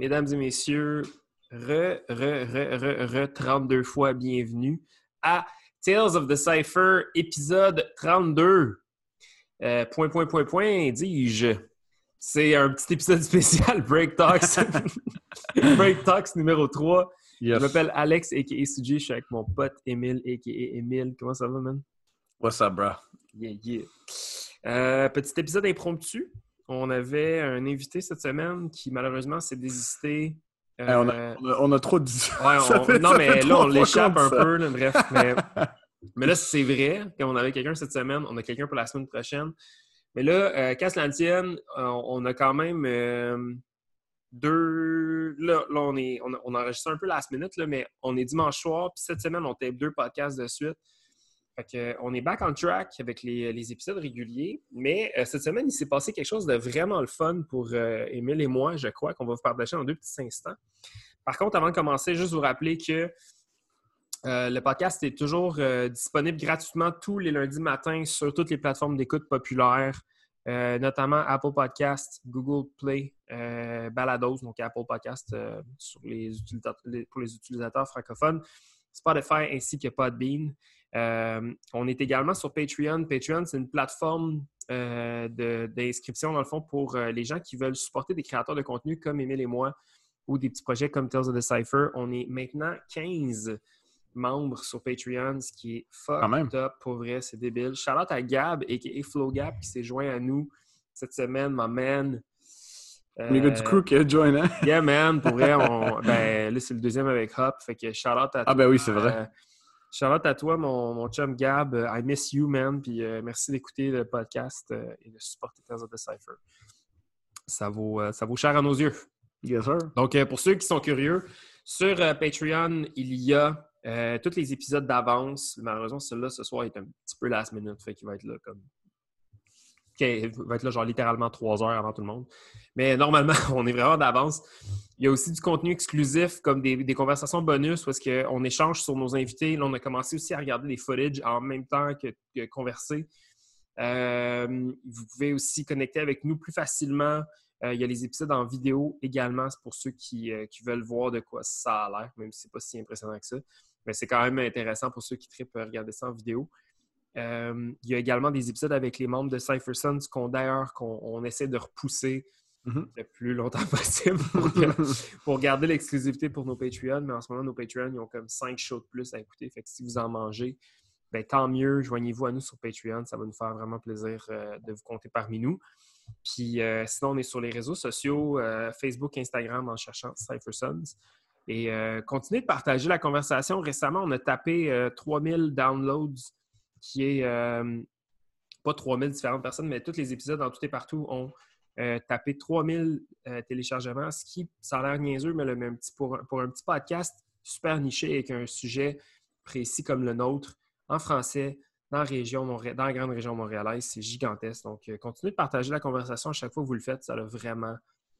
Mesdames et messieurs, re, re, re, re, re, 32 fois bienvenue à Tales of the Cypher, épisode 32. Euh, point, point, point, point, dis-je. C'est un petit épisode spécial Break Talks. Break Talks numéro 3. Yes. Je m'appelle Alex, a.k.a. CJ. Je suis avec mon pote Emile, a.k.a. Emile. Comment ça va, man? What's up, bro? Yeah, yeah. Euh, petit épisode impromptu. On avait un invité cette semaine qui malheureusement s'est désisté. Euh, Hey, on, a, on, a, on a trop dit. ouais, Ça on- fait- non, mais là, on l'échappe un peu, là, bref. Mais, mais là, c'est vrai. Quand on avait quelqu'un cette semaine, on a quelqu'un pour la semaine prochaine. Mais là, euh, qu'à cela ne tienne, euh, on a quand même euh, deux. Là, là, on, est, on, a, on enregistre un peu last minute, là, mais on est dimanche soir. Puis cette semaine, on tape deux podcasts de suite. Euh, on est back on track avec les, les épisodes réguliers. Mais euh, cette semaine, il s'est passé quelque chose de vraiment le fun pour euh, Émile et moi, je crois, qu'on va vous partager en deux petits instants. Par contre, avant de commencer, juste vous rappeler que euh, le podcast est toujours euh, disponible gratuitement tous les lundis matins sur toutes les plateformes d'écoute populaires, euh, notamment Apple Podcast, Google Play, euh, Balados, donc Apple Podcast euh, pour les utilisateurs francophones, Spotify ainsi que Podbean. Euh, on est également sur Patreon. Patreon, c'est une plateforme euh, d'inscription, dans le fond, pour euh, les gens qui veulent supporter des créateurs de contenu comme Emile et moi ou des petits projets comme Tales of the Cypher. On est maintenant 15 membres sur Patreon, ce qui est fucked up, pour vrai, c'est débile. Shout out à Gab, a.k.a. Flo Gab, qui s'est joint à nous cette semaine, my man. Les gars du crew qui a join, hein? Yeah, man, pour vrai, on- ben, là, c'est le deuxième avec Hop, fait que shout out à Ah, ben oui, c'est vrai. Charlotte, à toi, mon, mon chum Gab. Euh, I miss you, man. Puis euh, merci d'écouter le podcast euh, et de supporter Tales of the Cypher. Ça vaut, euh, ça vaut cher à nos yeux. Yes, sir. Donc, pour ceux qui sont curieux, sur Patreon, il y a tous les épisodes d'avance. Malheureusement, celui-là, ce soir, est un petit peu last minute. Fait qu'il va être là comme. Il va être là, genre, littéralement trois heures avant tout le monde. Mais normalement, on est vraiment d'avance. Il y a aussi du contenu exclusif, comme des, des conversations bonus, parce qu'on échange sur nos invités. Là, on a commencé aussi à regarder des footage en même temps que, que converser. Euh, vous pouvez aussi connecter avec nous plus facilement. Euh, il y a les épisodes en vidéo également, c'est pour ceux qui, euh, qui veulent voir de quoi ça a l'air, même si c'est pas si impressionnant que ça. Mais c'est quand même intéressant pour ceux qui trippent à regarder ça en vidéo. Euh, il y a également des épisodes avec les membres de Cypher Sons qu'on d'ailleurs qu'on on essaie de repousser Mhm. le plus longtemps possible pour, garder l'exclusivité pour nos Patreons. Mais en ce moment, nos Patreons, ils ont comme 5 shows de plus à écouter. Fait que si vous en mangez, ben, tant mieux. Joignez-vous à nous sur Patreon. Ça va nous faire vraiment plaisir euh, de vous compter parmi nous. Puis euh, sinon, on est sur les réseaux sociaux, euh, Facebook, Instagram, en cherchant Cypher Sons. Et continuez de partager la conversation. Récemment, on a tapé euh, 3000 downloads, qui est euh, pas 3000 différentes personnes, mais tous les épisodes en tout et partout ont euh, tapé 3000 euh, téléchargements, ce qui, ça a l'air niaiseux, mais le même petit, pour, un- pour un petit podcast super niché avec un sujet précis comme le nôtre, en français, dans la, région, dans la grande région montréalaise, c'est gigantesque. Donc, euh, continuez de partager la conversation à chaque fois que vous le faites, ça a vraiment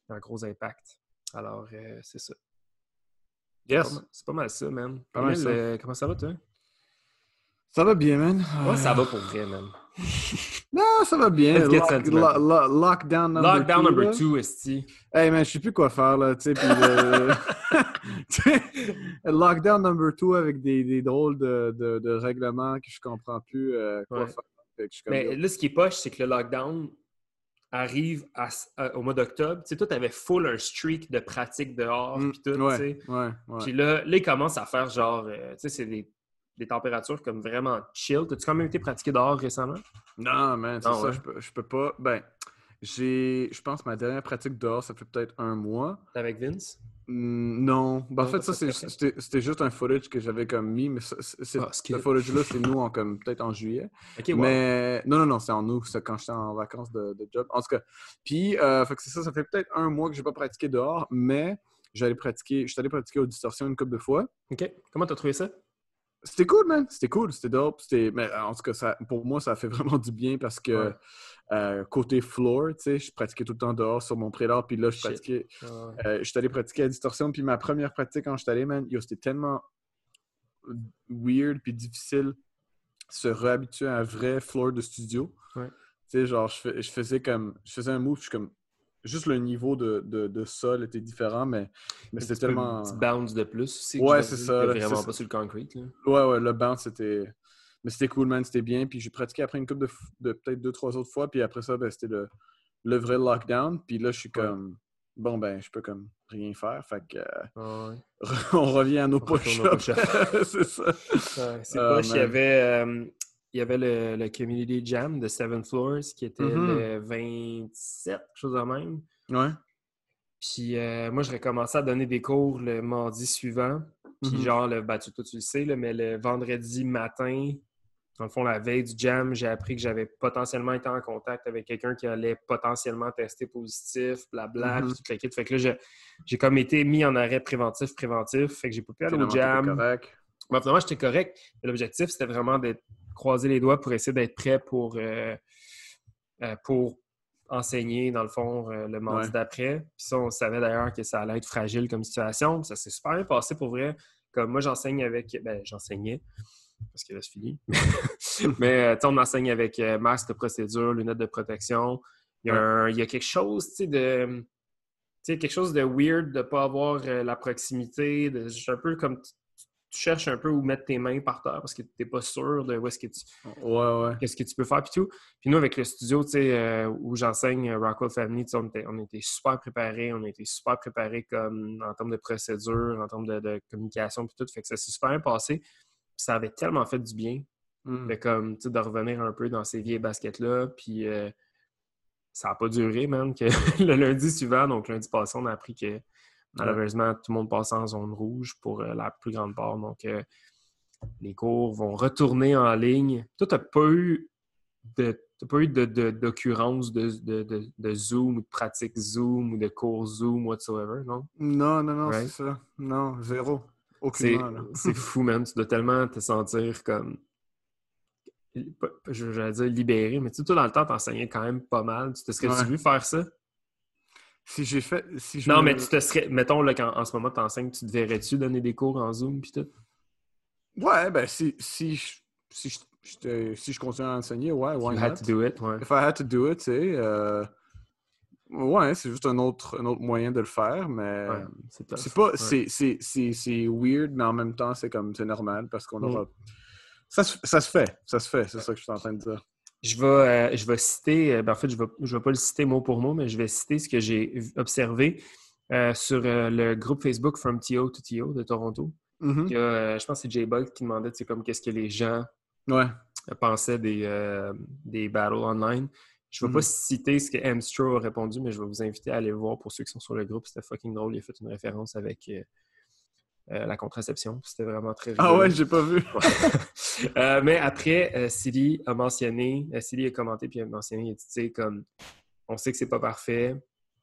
un gros impact. Alors, euh, c'est ça. C'est pas Yes. mal- C'est pas mal ça, man. Pas mal ça. comment ça va, toi? Ça va bien, man. Ouais, ça va pour vrai, man. Non, ça va bien. Lock- lo- lo- lockdown number Lockdown two, number two, esti. Hey, man, je sais plus quoi faire, là, tu sais, puis le... tu sais, Lockdown number two avec des, des drôles de, de, de règlements que je comprends plus euh, quoi Ouais. faire. Mais là, ce qui est poche, c'est que le lockdown arrive à- à- au mois d'octobre. Tu sais, toi, tu avais full un streak de pratique dehors, mm, puis tout, tu ouais, sais. ouais, ouais. Puis là, là, ils commencent à faire genre, euh, tu sais, c'est des, des températures comme vraiment chill. T'as-tu quand même été pratiqué dehors récemment? Non, man, c'est Ah, ça, ouais? je, peux, je peux pas. Ben, j'ai, je pense, ma dernière pratique dehors, ça fait peut-être un mois. T'es avec Vince? Non, Ben, en Non, fait, ça, c'était juste un footage que j'avais comme mis, mais c'est- Ah, ce footage-là, c'est nous en comme peut-être en juillet. Ok, wow. Mais non, non, non, c'est en août, c'est quand j'étais en vacances de, de job. En tout cas, puis, euh, fait que c'est ça, ça fait peut-être un mois que j'ai pas pratiqué dehors, mais j'allais pratiquer, je suis allé pratiquer aux distorsions une couple de fois. Ok. Comment t'as trouvé ça? C'était cool, man. C'était cool, c'était dope. C'était... Mais en tout cas, ça, pour moi, ça a fait vraiment du bien parce que Ouais. euh, côté floor, tu sais, je pratiquais tout le temps dehors sur mon prélat, puis là, je Shit. pratiquais. Euh, je suis allé pratiquer à distorsion, puis ma première pratique quand je suis allé, man, yo, c'était tellement weird puis difficile se réhabituer à un vrai floor de studio. Ouais. Tu sais, genre, je, je faisais comme, je faisais un move, je suis comme, juste le niveau de, de, de sol était différent, mais, mais c'était tellement. Un petit bounce de plus aussi. Ouais, c'est ça, là, Vraiment pas sur le concrete. Là. Ouais, ouais, le bounce, c'était. Mais c'était cool, man, c'était bien. Puis j'ai pratiqué après une couple de, de peut-être deux, trois autres fois. Puis après ça, ben, c'était le, le vrai lockdown. Puis là, je suis Ouais. comme. Bon, ben, je peux comme rien faire. Fait que. euh, ouais. on revient à nos push-ups. c'est ça. Ouais, c'est Ah. Il y man. avait, euh, il y avait le, le Community Jam de Seven Floors qui était Mhm. le 27, quelque chose de même. Ouais. Puis euh, moi, je recommençais à donner des cours le mardi suivant. Puis Mhm. genre, le, ben, tu, toi, tu le sais, là, mais le vendredi matin, dans le fond, la veille du jam, j'ai appris que j'avais potentiellement été en contact avec quelqu'un qui allait potentiellement tester positif, blabla, puis tout le kit. Fait que là, j'ai comme été mis en arrêt préventif, préventif. Fait que j'ai pas pu aller au jam. correct. Ben, finalement, j'étais correct. L'objectif, c'était vraiment de croiser les doigts pour essayer d'être prêt pour, euh, euh, pour enseigner, dans le fond, euh, le mardi Ouais. d'après. Puis ça, on savait d'ailleurs que ça allait être fragile comme situation. Ça s'est super bien passé pour vrai. Comme moi, j'enseigne avec... Ben, j'enseignais, parce que là, c'est fini. Mais, on enseigne avec masque de procédure, lunettes de protection. Il y a, un- il y a quelque chose, tu sais, de... Tu sais, quelque chose de weird de ne pas avoir la proximité. De, un peu comme... Tu, cherches un peu où mettre tes mains par terre parce que tu n'es pas sûr de où est-ce que tu Ouais, ouais. qu'est-ce que tu peux faire puis tout. Puis nous, avec le studio, tu sais, euh, où j'enseigne euh, Rockwell Family, on était, on était super préparés, on a été super préparés comme en termes de procédure, en termes de, de communication puis tout. Fait que ça s'est super bien passé. Puis ça avait tellement fait du bien Mm. de, comme, tu sais, de revenir un peu dans ces vieilles baskets-là. Puis euh, ça n'a pas duré, man, que le lundi suivant, donc lundi passé, on a appris que malheureusement, tout le monde passait en zone rouge pour euh, la plus grande part. Donc, euh, les cours vont retourner en ligne. Toi, tu n'as pas eu de. t'as pas eu d'occurrence de, de, de, de Zoom ou de pratique Zoom ou de cours Zoom whatsoever, non? Non, non, non, Right. c'est ça. Non, zéro. Aucunement, c'est fou, man. Tu dois tellement te sentir comme. J'allais dire libéré, mais tu sais, toi, dans le temps, t'enseignais quand même pas mal. Tu te serais-tu Ouais. vu faire ça? Si j'ai fait. Si je Non, me- mais tu te serais. Mettons, là, qu'en en ce moment, tu enseignes, tu te verrais-tu donner des cours en Zoom puis tout? Ouais, ben si, si, je, si, je, si je continue à enseigner, ouais, why You had not? to do it, ouais. If I had to do it, tu sais. euh, Ouais, c'est juste un autre, un autre moyen de le faire, mais. Ouais, c'est tough. C'est pas. Ouais. C'est, c'est, c'est, c'est weird, mais en même temps, c'est comme. C'est normal parce qu'on Mm. aura. Ça, se- ça se fait. Ça se fait, c'est ça que je suis en train de dire. Je vais, euh, je vais citer, euh, ben, en fait, je ne vais, je vais pas le citer mot pour mot, mais je vais citer ce que j'ai observé euh, sur euh, le groupe Facebook From TO to TO de Toronto. Mhm. Euh, je pense que c'est J-Bug qui demandait comme qu'est-ce que les gens Ouais. pensaient des, des battles online. Je ne vais pas citer ce que Amstro a répondu, mais je vais vous inviter à aller le voir pour ceux qui sont sur le groupe. C'était fucking drôle. Il a fait une référence avec euh, la contraception. C'était vraiment très Ah rigolo. ouais, j'ai pas vu. Euh, mais après, euh, Silly a mentionné, euh, Silly a commenté puis a mentionné, il a dit, tu sais, comme, on sait que c'est pas parfait,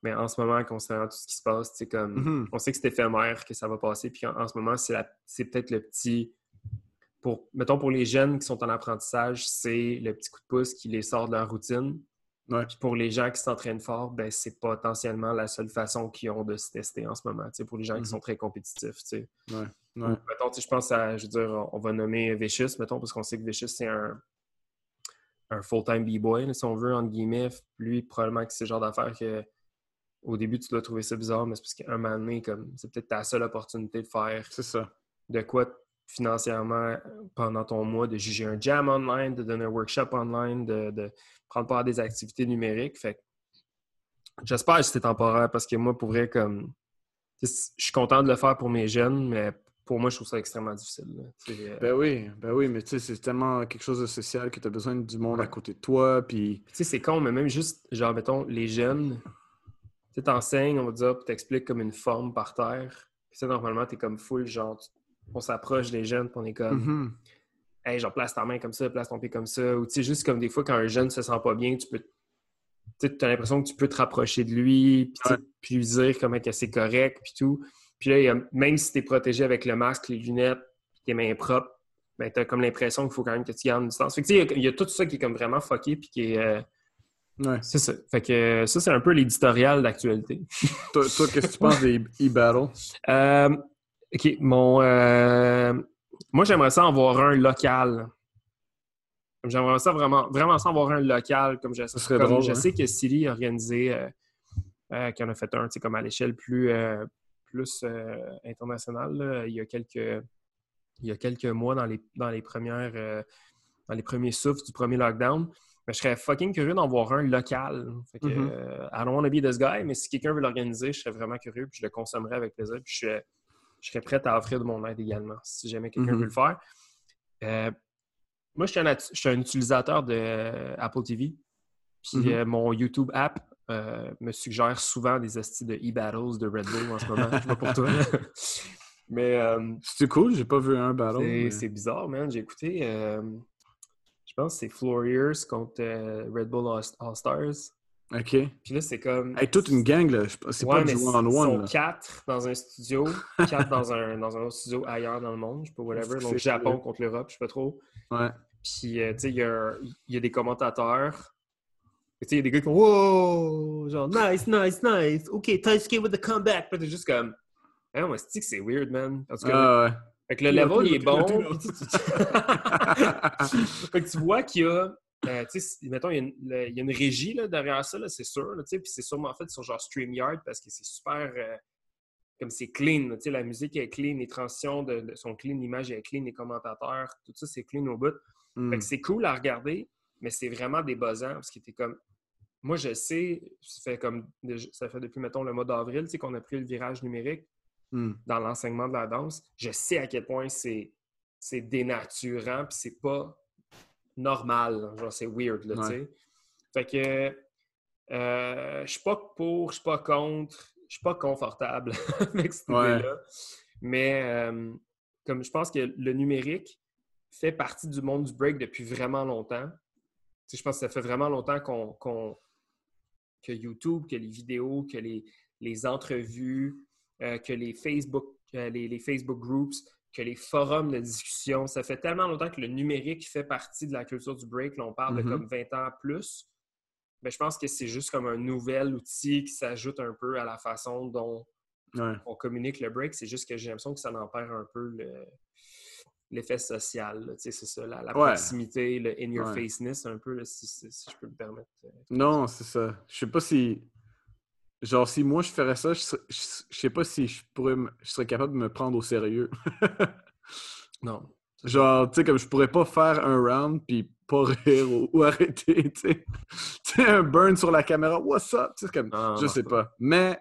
mais en ce moment, considérant tout ce qui se passe, tu sais, comme, Mhm. on sait que c'est éphémère, que ça va passer, puis en, en ce moment, c'est peut-être le petit, pour, mettons, pour les jeunes qui sont en apprentissage, c'est le petit coup de pouce qui les sort de leur routine. Ouais. Puis pour les gens qui s'entraînent fort, ben, c'est potentiellement la seule façon qu'ils ont de se tester en ce moment, pour les gens qui sont très compétitifs. Ouais. Mettons, je pense à, je veux dire, on va nommer Vicious, mettons, parce qu'on sait que Vicious, c'est un, un full-time B-boy, si on veut, entre guillemets. Lui, probablement que c'est le genre d'affaire que au début, tu dois trouver ça bizarre, mais c'est parce qu'un moment donné, comme, c'est peut-être ta seule opportunité de faire C'est ça. de quoi financièrement pendant ton mois, de juger un jam online, de donner un workshop online, de, de prendre part à des activités numériques. Fait j'espère que c'était temporaire parce que moi, pour vrai, comme je suis content de le faire pour mes jeunes, mais pour moi, je trouve ça extrêmement difficile. euh, Ben oui, ben oui, mais tu sais, c'est tellement quelque chose de social que tu as besoin du monde à côté de toi, puis Tu sais, c'est con, mais même juste, genre, mettons, les jeunes, tu t'enseignes, on va dire, puis t'expliques comme une forme par terre. Puis ça, normalement, t'es comme full, genre, tu- on s'approche des jeunes, puis on est comme, Mhm. hey, genre, place ta main comme ça, place ton pied comme ça. Ou tu sais, juste comme des fois, quand un jeune se sent pas bien, tu peux. Tu as l'impression que tu peux te rapprocher de lui, puis, Ouais. lui dire comment que c'est correct, puis tout. Puis là, il y a- même si tu es protégé avec le masque, les lunettes, puis tes mains propres, ben, tu as comme l'impression qu'il faut quand même que tu gardes une distance. Fait que, tu sais, il y a- il y, a tout ça qui est comme vraiment fucké, puis qui est. euh, Ouais. c'est ça. Fait que ça, c'est un peu l'éditorial d'actualité. Toi, toi, qu'est-ce que tu penses des e-battles? Euh, OK, mon... euh, moi, j'aimerais ça en avoir un local. J'aimerais ça vraiment, vraiment ça en avoir un local. Comme je, Ça serait comme drôle, je hein? sais que Silly a organisé euh, euh, qui en a fait un, comme à l'échelle plus, euh, plus internationale, il y a quelques il y a quelques mois dans les, dans les premières dans les premiers souffles du premier lockdown. Mais je serais fucking curieux d'en voir un local. Fait que, Mhm. I don't want to be this guy, mais si quelqu'un veut l'organiser, je serais vraiment curieux, puis je le consommerais avec plaisir, puis je serais, je serais prêt à offrir de mon aide également, si jamais quelqu'un Mhm. veut le faire. Euh, moi, je suis, un, at- je suis un utilisateur de euh, Apple TV. Puis Mhm. euh, mon YouTube app euh, me suggère souvent des astuces de e-battles de Red Bull en ce moment. Je sais pas pour toi. Mais C'était cool, j'ai pas vu un battle. c'est mais- c'est bizarre, man. J'ai écouté, je pense que c'est Floriers contre Red Bull All- All-Stars. Ok. Puis là, c'est comme. Hey, toute une gang, là. C'est Ouais, pas du ils one-on-one, sont là. quatre dans un studio, quatre dans un, dans un autre studio ailleurs dans le monde, je sais pas, whatever. Donc, Japon contre l'Europe, je sais pas trop. Ouais. Puis, euh, tu sais, il y, y a des commentateurs. Tu sais, il y a des gars qui font Wow! Genre, nice, nice, nice. OK, Taisuke with the comeback. Puis t'es juste comme. Ah, moi, c'est que c'est weird, man? En tout cas, Ah, fait que le level, il est bon. fait que tu vois qu'il y a. euh, mettons, il y, a une, le- il y a une régie là, derrière ça, c'est sûr. Puis c'est sûrement fait sur genre StreamYard parce que c'est super. euh, comme c'est clean. là, la musique est clean, les transitions de, de- sont clean, l'image est clean, les commentateurs, tout ça, c'est clean au bout. Hmm. Fait que c'est cool à regarder, mais c'est vraiment débuzzant parce que t'es comme. Moi, je sais, ça fait comme ça fait depuis, mettons, le mois d'avril, qu'on a pris le virage numérique Hmm. dans l'enseignement de la danse. Je sais à quel point c'est c'est dénaturant, puis c'est pas normal. Genre, c'est weird, là, tu sais. Fait que euh, je suis pas pour, je suis pas contre, je suis pas confortable avec cette Ouais. idée-là. Mais euh, comme je pense que le numérique fait partie du monde du break depuis vraiment longtemps. Tu sais, je pense que ça fait vraiment longtemps qu'on, qu'on- que YouTube, que les vidéos, que les, les entrevues, euh, que les Facebook, les, les Facebook groups, que les forums de discussion, ça fait tellement longtemps que le numérique fait partie de la culture du break. Là, on parle de comme 20 ans plus. Mais je pense que c'est juste comme un nouvel outil qui s'ajoute un peu à la façon dont Ouais. on communique le break. C'est juste que j'ai l'impression que ça en perd un peu le- l'effet social. Tu sais, C'est ça, la, la Ouais. proximité, le in-your-faceness, un peu, là, si, si- si je peux me permettre. euh. Non, c'est ça. Je sais pas si. Genre, si moi je ferais ça, je, serais- je, je sais pas si je pourrais me- je serais capable de me prendre au sérieux. Non. Genre, tu sais, comme je pourrais pas faire un round puis pas rire ou, ou arrêter, tu sais. Un burn sur la caméra, what's up? Tu sais, comme, Ah, je sais pas. Mais,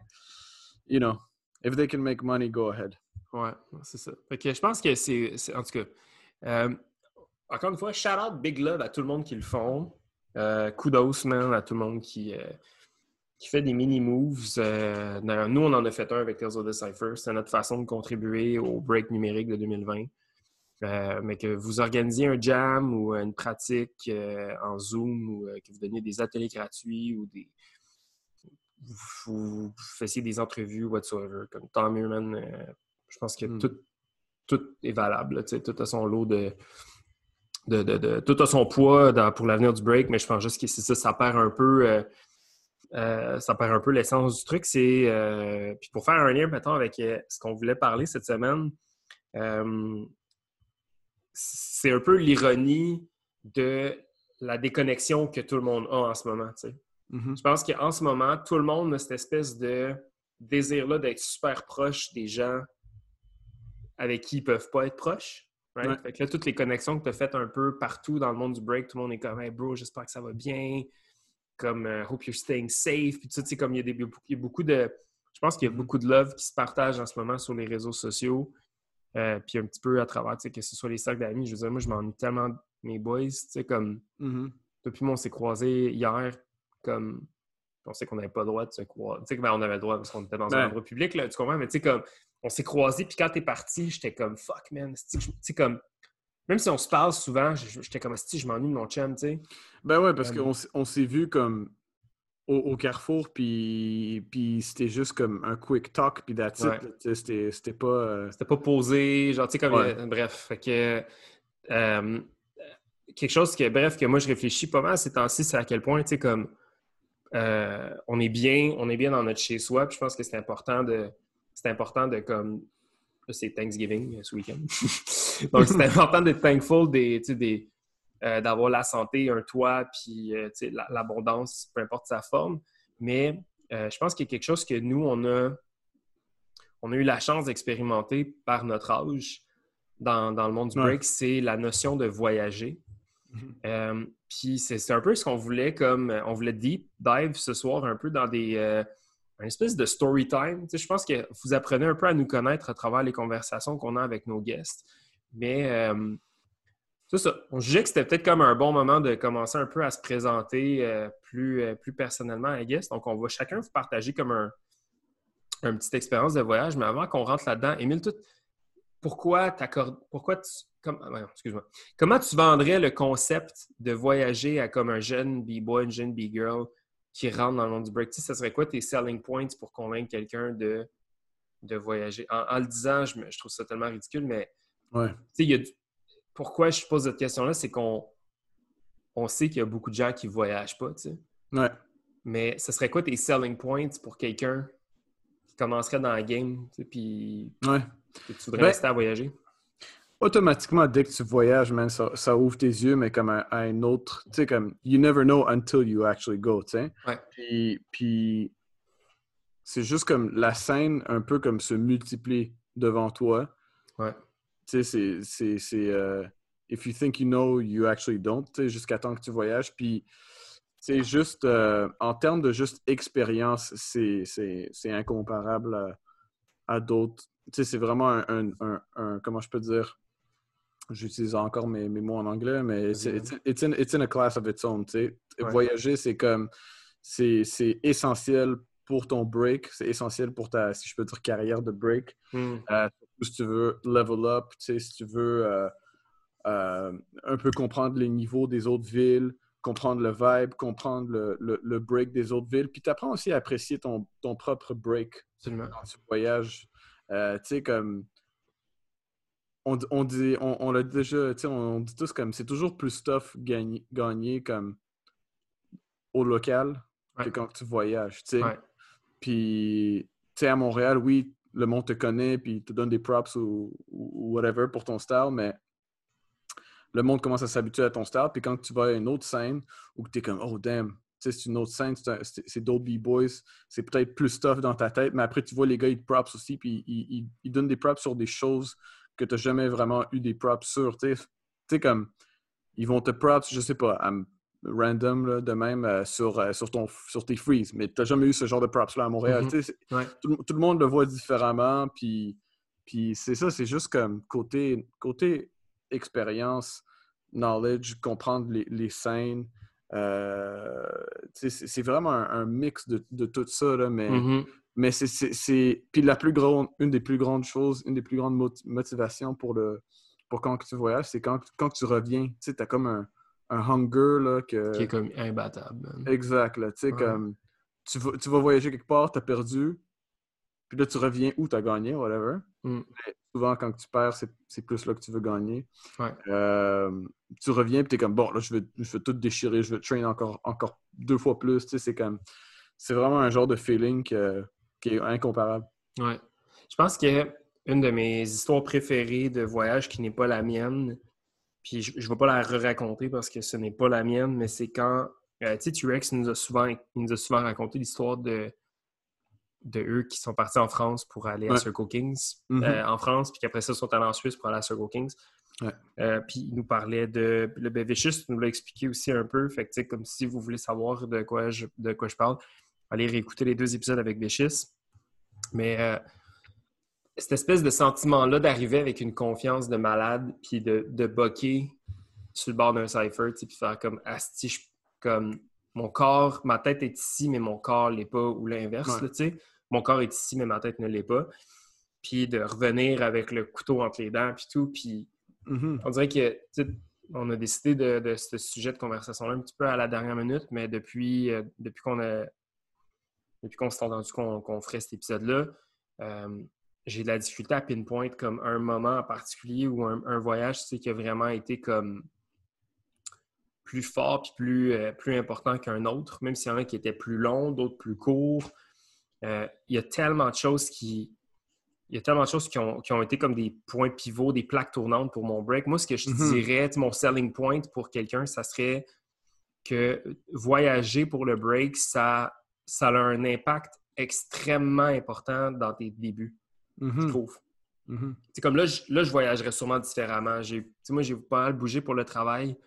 you know, if they can make money, go ahead. Ouais, c'est ça. Fait que je pense que c'est. c'est- En tout cas, euh, encore une fois, shout out, big love à tout le monde qui le font. Euh, kudos, man, à tout le monde qui, euh, qui fait des mini-moves. Euh, nous, on en a fait un avec Tales of the Cypher. C'est notre façon de contribuer au break numérique de 2020. Euh, mais que vous organisiez un jam ou une pratique euh, en Zoom ou que vous donniez des ateliers gratuits ou des. Vous, vous fassiez des entrevues, whatsoever. Comme tant mieux, man. Euh, je pense que Hmm. tout, tout est valable. là, tout a son lot de, de, de- de- Tout a son poids dans- pour l'avenir du break, mais je pense juste que c'est ça, ça perd un peu. euh, euh, ça perd un peu l'essence du truc. C'est. euh, puis pour faire un lien, mettons, avec euh, ce qu'on voulait parler cette semaine, c'est un peu l'ironie de la déconnexion que tout le monde a en ce moment. Mhm. Je pense qu'en ce moment, tout le monde a cette espèce de désir-là d'être super proche des gens avec qui ils peuvent pas être proches. right? Ouais. Fait que là, toutes les connexions que tu as faites un peu partout dans le monde du break, tout le monde est comme Hey bro, j'espère que ça va bien. Comme euh, Hope you're staying safe. Puis tout ça, sais, comme il y, a des, il y a beaucoup de. Je pense qu'il y a beaucoup de love qui se partage en ce moment sur les réseaux sociaux. Euh, puis un petit peu à travers, tu sais, que ce soit les cercles d'amis. Je veux dire, moi, je m'ennuie tellement de mes boys. Tu sais, comme Mhm. depuis moi, on s'est croisés hier, comme on sait qu'on n'avait pas le droit de se croiser. Tu sais, ben, on avait le droit parce qu'on était dans un endroit public, là, tu comprends? Mais tu sais, comme on s'est croisés, puis quand t'es parti, j'étais comme fuck, man. Tu sais, comme même si on se parle souvent, j'étais comme si je m'ennuie de mon chum, tu sais. Ben ouais, parce Euh, qu'on s'est vu comme au, au carrefour, puis, puis c'était juste comme un quick talk, puis that's Ouais. C'était pas. euh, C'était pas posé, genre, tu sais, comme. Ouais. euh, bref, fait que. euh, quelque chose que, bref, que moi, je réfléchis pas mal ces temps-ci, c'est à quel point, tu sais, comme. euh, on est bien, on est bien dans notre chez-soi, puis je pense que c'est important de. C'est important de, comme. là, c'est Thanksgiving ce week-end. Donc, c'est important d'être thankful des, tu sais, des, euh, d'avoir la santé, un toit, puis euh, tu sais, la- l'abondance, peu importe sa forme. Mais euh, je pense qu'il y a quelque chose que nous, on a, on a eu la chance d'expérimenter par notre âge dans, le monde du break, c'est la notion de voyager. Mhm. Euh, puis c'est un peu ce qu'on voulait comme on voulait deep dive ce soir un peu dans des une espèce de story time. je pense que vous apprenez un peu à nous connaître à travers les conversations qu'on a avec nos guests. Mais euh, c'est ça. On jugeait que c'était peut-être comme un bon moment de commencer un peu à se présenter plus, plus personnellement à guest. Donc, on va chacun vous partager comme un, une petite expérience de voyage. Mais avant qu'on rentre là-dedans, Émile, tout, pourquoi pourquoi tu, ah, comment tu vendrais le concept de voyager à comme un jeune b-boy, une jeune b-girl qui rentre dans le monde du break? Tu ça serait quoi tes selling points pour convaincre quelqu'un de, de voyager? En, le disant, je, trouve ça tellement ridicule, mais ouais. y a pourquoi je pose cette question-là, c'est qu'on on sait qu'il y a beaucoup de gens qui ne voyagent pas, tu sais. Ouais. Mais ce serait quoi tes selling points pour quelqu'un qui commencerait dans la game, tu sais, puis ouais. tu voudrais ben, rester à voyager? automatiquement, dès que tu voyages, man, ça, ouvre tes yeux, mais comme à, un autre, tu sais, comme, you never know until you actually go, tu sais. Ouais. Puis, c'est juste comme la scène, un peu comme se multiplie devant toi. Ouais. Tu sais, c'est, c'est, euh, if you think you know, you actually don't, tu sais, jusqu'à temps que tu voyages. Puis, c'est juste, euh, en termes de juste expérience, c'est, incomparable à, à d'autres. Tu sais, c'est vraiment un, un, un, comment je peux dire, j'utilise encore mes, mes, mots en anglais, mais it's, in, a class of its own. Voyager, c'est comme c'est essentiel pour ton break, c'est essentiel pour ta, si je peux dire, carrière de break. Hmm. Euh, si tu veux level up, si tu veux euh, euh, un peu comprendre les niveaux des autres villes, comprendre le vibe, comprendre le, le, break des autres villes. Puis tu apprends aussi à apprécier ton, ton propre break quand tu voyages. tu sais, comme on, dit, on, l'a déjà, on, dit tous comme c'est toujours plus tough gagner, gagner comme au local que quand tu voyages, tu sais. Puis, tu sais, à Montréal, oui, le monde te connaît, puis te donne des props ou, whatever pour ton style, mais le monde commence à s'habituer à ton style. Puis quand tu vas à une autre scène où tu es comme, oh damn, c'est une autre scène, c'est d'autres B-boys, c'est peut-être plus tough dans ta tête, mais après tu vois les gars, ils te props aussi, puis ils, donnent des props sur des choses que tu n'as jamais vraiment eu des props sur. Tu sais, comme, ils vont te props, je sais pas, random de même euh, sur, euh, sur, ton, sur tes freeze, mais tu n'as jamais eu ce genre de props-là à Montréal. Mm-hmm. tout, le monde le voit différemment, puis, puis c'est ça, c'est juste comme côté, côté expérience, knowledge, comprendre les, les scènes. Euh, c'est vraiment un, mix de, de, tout ça, là, mais mm-hmm. Mais c'est. Puis la plus grande, une des plus grandes choses, une des plus grandes motivations pour le pour quand tu voyages, c'est quand, quand tu reviens. Tu sais, t'as comme un, un hunger là que. Qui est comme imbattable. Exact, là. Tu comme. Tu vas, tu vas voyager quelque part, t'as perdu. Puis là, tu reviens où t'as gagné, whatever. Mm. souvent, quand tu perds, c'est plus là que tu veux gagner. Ouais. Euh, tu reviens, puis t'es comme, bon, là, je veux, je veux tout déchirer, je veux train encore, encore deux fois plus. Tu c'est comme. C'est vraiment un genre de feeling que qui est incomparable. Ouais. Je pense que une de mes histoires préférées de voyage qui n'est pas la mienne, puis je ne vais pas la raconter parce que ce n'est pas la mienne, mais c'est quand, euh, tu sais, T-Rex nous a souvent, nous a souvent raconté l'histoire de, de eux qui sont partis en France pour aller à Circle Kings, mm-hmm. euh, en France, puis qu'après ça, ils sont allés en Suisse pour aller à Circle Kings. Euh, puis il nous parlait de. Le Vicious nous l'a expliqué aussi un peu. Fait que, comme si vous voulez savoir de quoi je, de quoi je parle, aller réécouter les deux épisodes avec Vicious. Mais euh, cette espèce de sentiment-là d'arriver avec une confiance de malade, puis de, de boquer sur le bord d'un cipher, puis faire comme Asti, comme mon corps, ma tête est ici, mais mon corps l'est pas, ou l'inverse, tu sais. Mon corps est ici, mais ma tête ne l'est pas. Puis de revenir avec le couteau entre les dents, puis tout. Puis mm-hmm. on dirait que, on a décidé de, ce sujet de conversation-là un petit peu à la dernière minute, mais depuis, euh, depuis qu'on a depuis qu'on s'est entendu qu'on ferait cet épisode-là, euh, j'ai de la difficulté à pinpoint comme un moment en particulier ou un, voyage qui a vraiment été comme plus fort puis plus, euh, plus important qu'un autre, même s'il y en a qui étaient plus longs, d'autres plus courts. Euh, il y a tellement de choses qui. Il y a tellement de choses qui ont, été comme des points pivots, des plaques tournantes pour mon break. Moi, ce que je mm-hmm. dirais, mon selling point pour quelqu'un, ça serait que voyager pour le break, ça ça a un impact extrêmement important dans tes débuts, je Mhm, trouve. mhm. C'est comme là, je, là, je voyagerais sûrement différemment. Moi, j'ai pas mal bougé pour le travail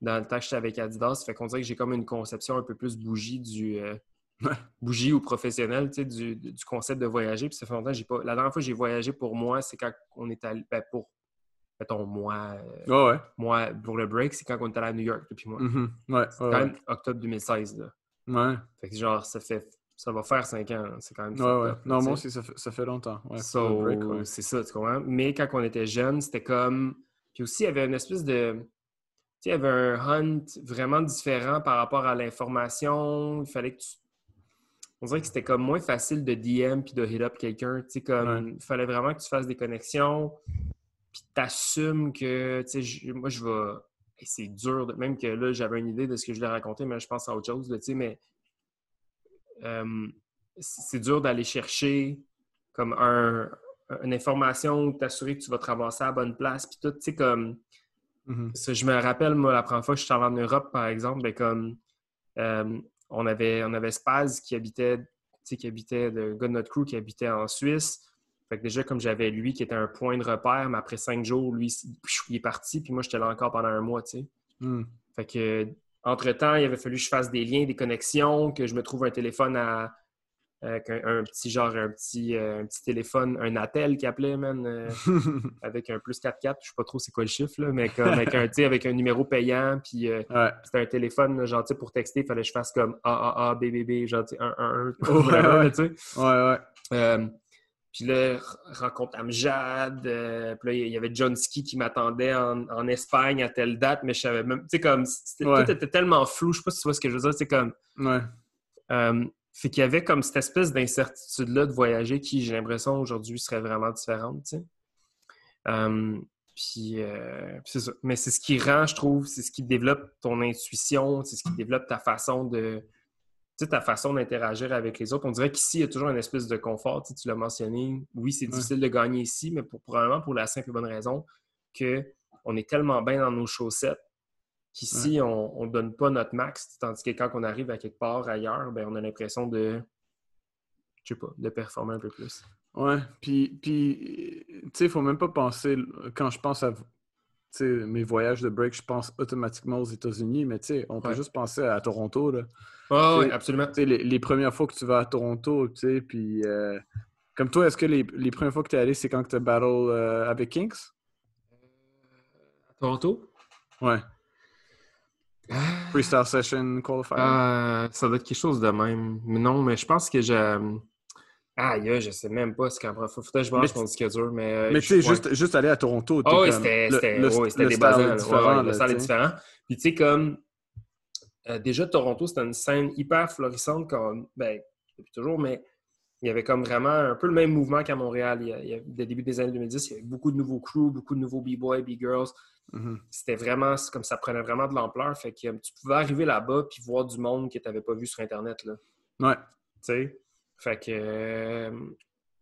dans le temps que j'étais avec Adidas. Fait qu'on dirait que j'ai comme une conception un peu plus bougie du euh, bougie ou professionnel, tu sais, du, du concept de voyager. Puis ça fait longtemps j'ai pas. La dernière fois que j'ai voyagé pour moi, c'est quand on est allé. Ben, pour mettons moi, euh, Ouais, ouais. moi pour le break, c'est quand on est allé à New York depuis moi. Mhm, ouais, C'est ouais, quand même octobre 2016. Là. Ouais, Fait que genre, ça fait. Ça va faire cinq ans. là. C'est quand même. ouais, ouais. Non, moi aussi, ça fait, ça fait longtemps. Ouais, So, c'est ça, tu comprends? Mais quand on était jeune, c'était comme. Puis aussi, il y avait une espèce de. Tu sais, il y avait un hunt vraiment différent par rapport à l'information. Il fallait que tu. On dirait que c'était comme moins facile de DM puis de hit up quelqu'un. Tu sais, comme. Il fallait vraiment que tu fasses des connexions. Puis t'assumes que. Tu sais, moi, je vais. c'est dur. de- Même que là, j'avais une idée de ce que je voulais raconter, mais je pense à autre chose, tu sais, mais. Euh, c'est dur d'aller chercher comme un, une information t'assurer que tu vas te ramasser à la bonne place. Puis tout, tu sais, comme. Mhm. ça, je me rappelle, moi, la première fois que je suis allé en Europe, par exemple, ben, comme. euh, on, avait, on avait Spaz qui habitait, tu sais, qui habitait, le gars de notre crew qui habitait en Suisse. Fait que déjà, comme j'avais lui qui était un point de repère, mais après cinq jours, lui, il est parti, puis moi, j'étais là encore pendant un mois, tu sais. Mhm. Fait que, entre-temps, il avait fallu que je fasse des liens, des connexions, que je me trouve un téléphone à. avec un, un petit genre, un petit, euh, un petit téléphone, un Attel qui appelait, man, euh, avec un plus 4-4, je sais pas trop c'est quoi le chiffre, là, mais comme avec un, avec numéro payant, puis euh, ouais. c'était un téléphone, genre, pour texter, il fallait que je fasse comme AAA, BBB, genre, tu sais, 1, 1, 1, Ouais. Euh, puis là, rencontre Amjad. euh, puis là, il y avait John Ski qui m'attendait en, en Espagne à telle date, mais je savais même. Tu sais, comme. Ouais. Tout était tellement flou, je sais pas si tu vois ce que je veux dire. C'est comme. Ouais. euh, fait qu'il y avait comme cette espèce d'incertitude-là de voyager qui, j'ai l'impression, aujourd'hui serait vraiment différente, tu sais. Euh, puis, euh, puis c'est ça. Mais c'est ce qui rend, je trouve, c'est ce qui développe ton intuition, c'est ce qui développe ta façon de. Tu sais, ta façon d'interagir avec les autres. On dirait qu'ici, il y a toujours une espèce de confort. Tu, l'as mentionné. Oui, c'est Ouais. difficile de gagner ici, mais pour, probablement pour la simple et bonne raison qu'on est tellement bien dans nos chaussettes qu'ici, on ne donne pas notre max. Tandis que quand on arrive à quelque part ailleurs, ben, on a l'impression de, je sais pas, de performer un peu plus. Ouais, puis, puis tu sais, il faut même pas penser, quand je pense à mes voyages de break, je pense automatiquement aux États-Unis, mais on peut juste penser à Toronto, là. Ah C'est- oui, absolument. Les, les premières fois que tu vas à Toronto, puis... euh, comme toi, est-ce que les, les premières fois que tu es allé, c'est quand tu as battle euh, avec Kings? Toronto? Ouais. Freestyle Session Qualifier? Euh, ça doit être quelque chose de même. Mais non, mais je pense que je. Ah, je sais même pas ce qu'en Faut Faudrait que je Mais- mon disque dur, mais. euh, mais tu sais, juste, juste aller à Toronto, Ah oui, comme- c'était des. Ouais, différent, le style est différent. Puis tu sais, comme euh, déjà Toronto, c'était une scène hyper florissante comme ben, depuis toujours, mais il y avait comme vraiment un peu le même mouvement qu'à Montréal. Il y a, il y a- dès le début des années 2010, il y avait beaucoup de nouveaux crews, beaucoup de nouveaux B-boys, B-girls. Mhm. C'était vraiment comme ça prenait vraiment de l'ampleur. Fait que tu pouvais arriver là-bas puis voir du monde que tu n'avais pas vu sur Internet. Là. Ouais. Tu sais? Fait que euh,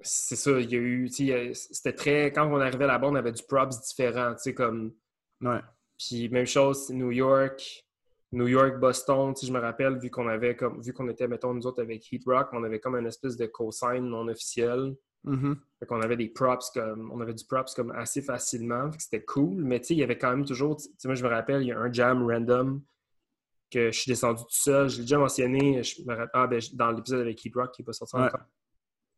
c'est ça, il y a eu. C'était très. Quand on arrivait là-bas, on avait du props différent. Tu sais, comme. Ouais. Puis même chose, New York, New York, Boston, tu sais, je me rappelle, vu qu'on avait comme vu qu'on était, mettons, nous autres avec Heat Rock, on avait comme une espèce de cosign non officiel. Mhm. Fait qu'on avait des props comme. On avait du props comme assez facilement. Fait que c'était cool. Mais tu sais, il y avait quand même toujours. Tu sais, moi je me rappelle, il y a un jam random que je suis descendu tout seul. Je l'ai déjà mentionné. Je me ah, ben, dans l'épisode avec Heat Rock qui n'est pas sorti Ouais. encore.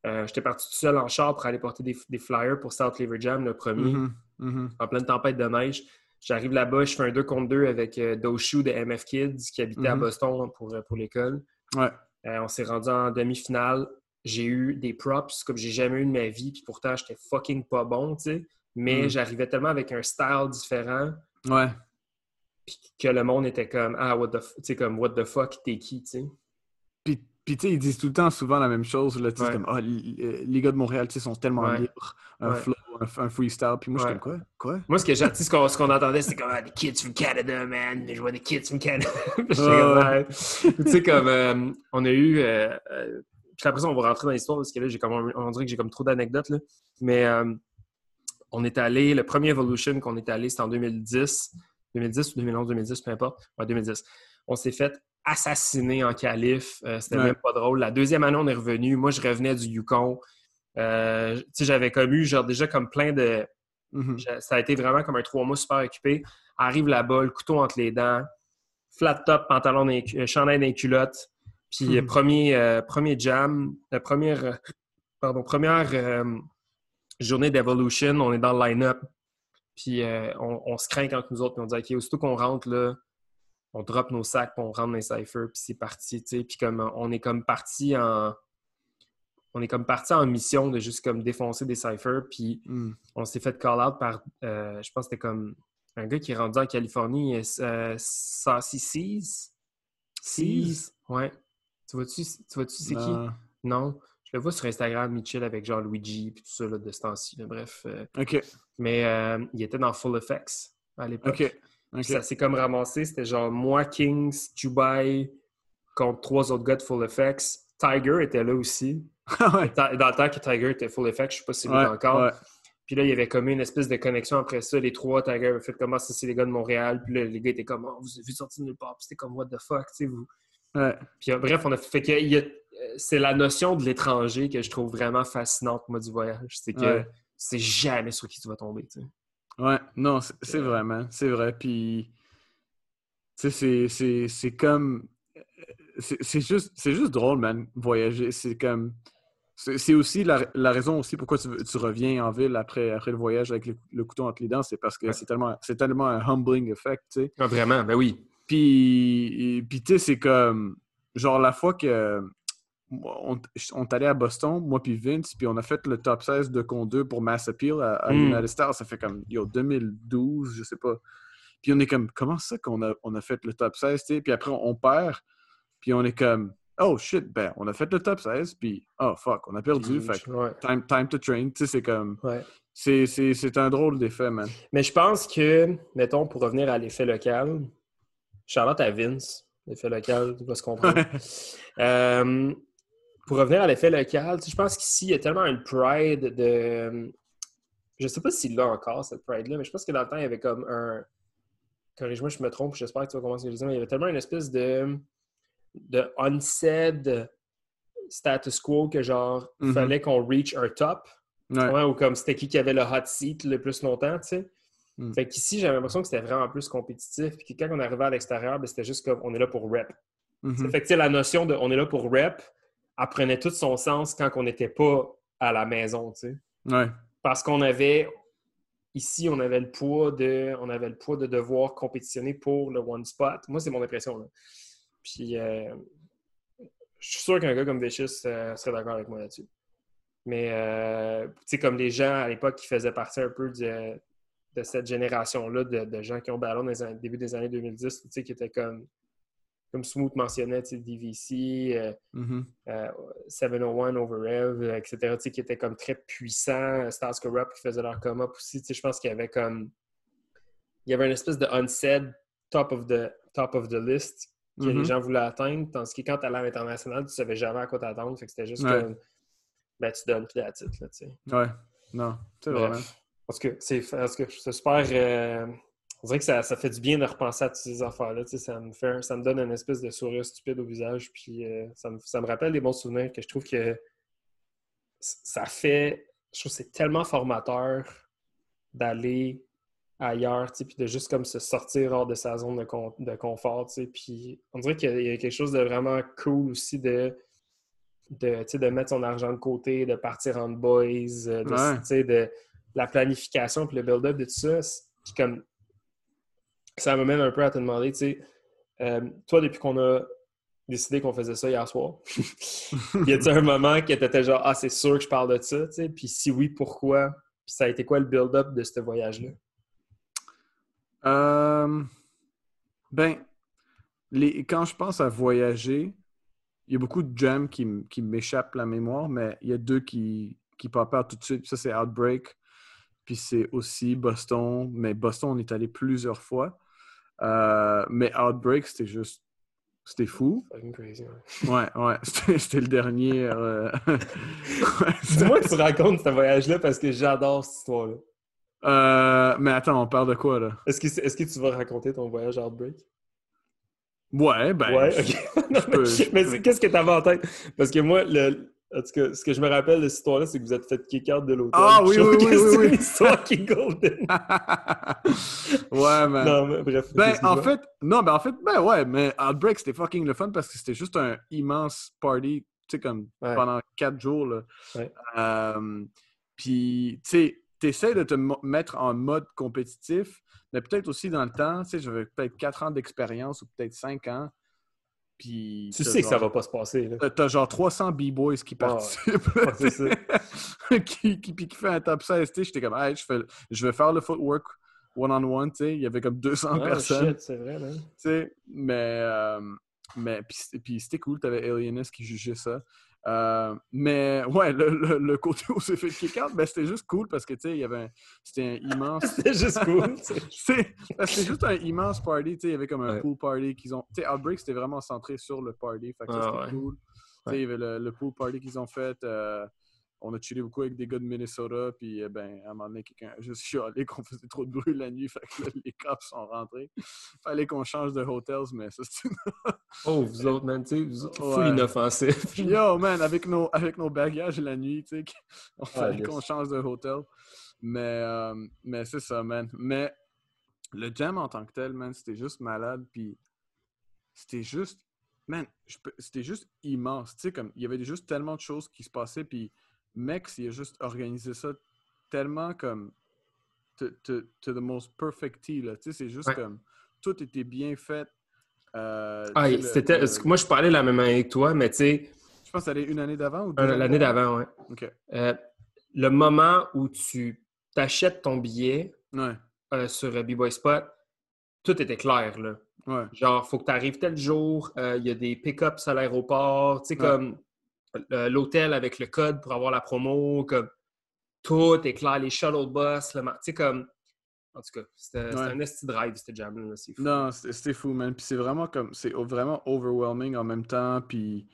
Euh, J'étais parti tout seul en char pour aller porter des, des flyers pour South Lever Jam, le premier Mhm. Mhm. en pleine tempête de neige. J'arrive là-bas, je fais un 2 contre 2 avec euh, Doshu de MF Kids qui habitait à Mhm. Boston pour, euh, pour l'école. Ouais. Euh, on s'est rendu en demi-finale. J'ai eu des props comme j'ai jamais eu de ma vie, puis pourtant j'étais fucking pas bon, tu sais. Mais Mhm. j'arrivais tellement avec un style différent Ouais. Puis que le monde était comme Ah, what the, f- tu sais, comme what the fuck, t'es qui, tu sais. Puis, puis tu sais, ils disent tout le temps souvent la même chose. Là, Ouais. comme, Ah, euh, les gars de Montréal, tu sais, sont tellement Ouais. libres. Un Ouais. flow, un, un freestyle. Puis moi, je suis comme, quoi? Quoi? Moi, ce que j'ai, ce qu'on, ce qu'on entendait, c'était comme ah, des kids from Canada, man. Je vois des kids from Canada. Tu sais, comme euh, on a eu. euh, euh, puis après ça, on va rentrer dans l'histoire parce que là, j'ai comme, on dirait que j'ai comme trop d'anecdotes. Là. Mais euh, on est allé, le premier Evolution qu'on est allé, c'était en 2010. 2010 ou 2011, 2010, peu importe. Ouais, 2010. On s'est fait assassiné en calife. Euh, C'était Ouais. même pas drôle. La deuxième année, on est revenu. Moi, je revenais du Yukon. Euh, j'avais comme eu genre, déjà comme plein de. Mhm. j'a- Ça a été vraiment comme un trois mois super occupé. Arrive là-bas, le couteau entre les dents, flat top, pantalon, euh, chandail d'un culotte. Puis euh, Mhm. premier, euh, premier jam, la première, pardon, première journée d'Evolution, on est dans le line-up. Puis euh, on, on se craint entre nous autres. Puis on dit, OK, aussitôt qu'on rentre, là, on drop nos sacs, puis on rentre dans les cyphers, puis c'est parti, tu sais. Puis comme euh, on est comme parti en... On est comme parti en mission de juste comme défoncer des cyphers, puis Mhm. on s'est fait call-out par, euh, je pense que c'était comme un gars qui est rendu en Californie, euh, Saucy Seas? Seas? Ouais. Tu vois-tu, tu vois-tu c'est qui? Non. Je le vois sur Instagram, Mitchell avec genre Luigi puis tout ça là, de ce temps-ci. Bref. euh, Ok, mais euh, il était dans Full Effects à l'époque. ok. Ça s'est comme ramassé. C'était genre moi, Kings, Dubai contre trois autres gars de Full Effects. Tiger était là aussi. ouais. Dans le temps que Tiger était Full Effects, je sais pas si c'est Ouais, encore. ouais. Puis là, il y avait comme une espèce de connexion après ça. Les trois, Tiger avait fait comment ça, c'est les gars de Montréal. Puis là, les gars étaient comme, oh, vous avez vu sortir de nulle part. Puis c'était comme, what the fuck, tu sais, vous. Ouais. Puis euh, bref, on a fait que il y a- c'est la notion de l'étranger que je trouve vraiment fascinante, moi, du voyage. C'est que Ouais. c'est jamais sur qui tu vas tomber, tu sais. Ouais, non, c'est Euh, vraiment, c'est vrai. Puis, tu sais, c'est- c'est c'est comme. C'est c'est juste, c'est juste drôle, man, voyager. C'est comme. C'est aussi la, la raison aussi pourquoi tu, tu reviens en ville après, après le voyage avec le, le couteau entre les dents, c'est parce que Ouais. c'est tellement, c'est tellement un humbling effect, tu sais. Ah, vraiment, ben oui. Puis, puis tu sais, c'est comme. Genre, la fois que. On, on est allé à Boston, moi puis Vince, puis on a fait le top 16 de Con 2 pour Mass Appeal à, à Mm. United Stars. Ça fait comme, yo, 2012, je sais pas. Puis on est comme, comment ça qu'on a, on a fait le top 16, tu sais? Puis après, on perd, puis on est comme, oh shit, ben, on a fait le top 16, puis oh fuck, on a perdu. Fait Ouais, time, time to train, tu sais, c'est comme, ouais. c'est un drôle d'effet, man. Mais je pense que, mettons, pour revenir à l'effet local, Charlotte à Vince, l'effet local, tu vas se comprendre. Euh, pour revenir à l'effet local, je pense qu'ici, il y a tellement une pride de. Je sais pas s'il l'a encore, cette pride-là, mais je pense que dans le temps, il y avait comme un. Corrige-moi, je me trompe, j'espère que tu vas comprendre ce que je dis, mais il y avait tellement une espèce de. de unsaid status quo que genre, il Mhm. fallait qu'on reach un top. Ouais. Ouais, ou comme c'était qui qui avait le hot seat le plus longtemps, tu sais. Mm. Fait qu'ici, j'avais l'impression que c'était vraiment plus compétitif. Puis que quand on arrivait à l'extérieur, ben, c'était juste comme on est là pour rep. Mhm. Fait que tu sais, la notion de on est là pour rep, elle prenait tout son sens quand on n'était pas à la maison, tu sais. Ouais. Parce qu'on avait ici, on avait le poids de on avait le poids de devoir compétitionner pour le one spot. Moi, c'est mon impression. Là. Puis euh, je suis sûr qu'un gars comme Vicious euh, serait d'accord avec moi là-dessus. Mais euh, tu sais, comme les gens à l'époque qui faisaient partie un peu de, de cette génération-là de, de gens qui ont ballon dans les années- début des années 2010, tu sais, qui étaient comme comme Smooth mentionnait, DVC, euh, Mhm. euh, 701 Overev, euh, etc., qui étaient comme très puissants. Stars Corrupt qui faisaient leur come-up aussi. Tu sais, je pense qu'il y avait comme. Il y avait une espèce de unsaid top of the, top of the list que les gens voulaient atteindre. Tandis que quand tu allais à l'international, tu savais jamais à quoi t'attendre. Fait que c'était juste Ouais. comme. Ben, tu donnes, puis la titre, là. Ouais. Non, c'est vrai. Parce que c'est parce que c'est super. euh, on dirait que ça, ça fait du bien de repenser à toutes ces affaires-là. Ça me, fait, ça me donne une espèce de sourire stupide au visage. Puis euh, ça, me, ça me rappelle des bons souvenirs que je trouve que ça fait. Je trouve que c'est tellement formateur d'aller ailleurs, puis de juste comme se sortir hors de sa zone de, con- de confort. Puis on dirait qu'il y a- quelque chose de vraiment cool aussi de de, de mettre son argent de côté, de partir en boys, euh, de, Ouais. la planification puis le build-up de tout ça. Puis comme ça m'amène un peu à te demander, tu sais, euh, toi, depuis qu'on a décidé qu'on faisait ça hier soir, y a-t-il un moment que t'étais genre, ah, c'est sûr que je parle de ça, tu sais, puis si oui, pourquoi? Puis ça a été quoi le build-up de ce voyage-là? Euh, ben, les, quand je pense à voyager, il y a beaucoup de jams qui, qui m'échappent la mémoire, mais il y a deux qui, qui tout de suite. Ça, c'est Outbreak, puis c'est aussi Boston. Mais Boston, on est allé plusieurs fois. Euh, mais Outbreak, c'était juste... C'était fou. Crazy, ouais. Ouais, ouais. C'était le dernier... euh, Dis-moi que tu racontes ce voyage-là parce que j'adore cette histoire-là. Euh, mais attends, on parle de quoi, là? Est-ce que, est-ce que tu vas raconter ton voyage à Outbreak? Ouais, ben. Ouais, ok. Non, je peux- mais qu'est-ce que t'avais en tête? Parce que moi, le, en tout cas, ce que je me rappelle de cette histoire-là, c'est que vous êtes fait kick-out de l'hôtel. Ah oui, oui, oui, oui, oui. histoire qui est golden. ouais, man. Non, mais bref. Ben, en fait, non, ben, en fait, ben ouais, mais Outbreak, c'était fucking le fun parce que c'était juste un immense party, tu sais, comme Ouais. pendant quatre jours, là. Ouais. Euh, Puis, tu sais, t'essaies de te mettre en mode compétitif, mais peut-être aussi dans le temps, tu sais, j'avais peut-être quatre ans d'expérience ou peut-être cinq ans. Puis, Tu sais que ça va pas se passer, là. T'as- genre 300 B-boys qui participent. Ouais, ça. qui, qui, puis qui fait un top 16. tu sais, J'étais comme, hey, je, fais, je vais faire le footwork one-on-one. Il y avait comme 200 Ah, personnes. c'est vrai, sais. Mais, euh, mais puis, c'était- puis c'était cool. T'avais Alienist qui jugeait ça. Euh, mais ouais, le, le, le côté où c'est fait kick out, ben, c'était juste cool parce que tu sais, il y avait c'était un immense. C'était juste cool. C'est ben, c'était juste un immense party. tu sais, Il y avait comme un Ouais. pool party qu'ils ont. Tu sais, Outbreak, c'était vraiment centré sur le party. Fait que ça, Ah, c'était ouais. cool. Tu sais. Il y avait le, le pool party qu'ils ont fait. euh, on a chillé beaucoup avec des gars de Minnesota. Puis, euh, ben, à un moment donné, quelqu'un a juste chialé qu'on faisait trop de bruit la nuit. Fait que là, les cops sont rentrés. Fallait qu'on change de hotels, mais ça, c'est Oh, vous autres, man, tu sais, vous autres, Ouais. full inoffensif. Yo, man, avec nos, avec nos bagages la nuit, tu sais, on fallait yes. qu'on change de hôtel. Mais, euh, mais c'est ça, man. Mais le jam en tant que tel, man, c'était juste malade. Puis c'était juste, man, c'était juste immense. Tu sais, comme, il y avait juste tellement de choses qui se passaient. Puis Mex, il a juste organisé ça tellement comme to, to, to the most perfect tea, là. Tu sais, c'est juste Ouais. comme, tout était bien fait. Euh, Ah, c'était. le- Moi, je parlais la même année avec toi, mais tu sais, je pense que allait une année d'avant ou deux années l'année d'avant, ouais. OK. Euh, le moment où tu t'achètes ton billet Ouais, euh, sur euh, B-Boy Spot, tout était clair, là. ouais. Genre, faut que tu arrives tel jour, euh, il y a des pick-ups à l'aéroport, tu sais, comme euh, l'hôtel avec le code pour avoir la promo, comme tout est clair, les shuttle bus, le tu sais, comme. En tout cas, c'était Ouais. un esti drive, c'était jam là, c'est fou. Non, c'était fou, man. Puis c'est vraiment comme, c'est vraiment overwhelming en même temps. Puis,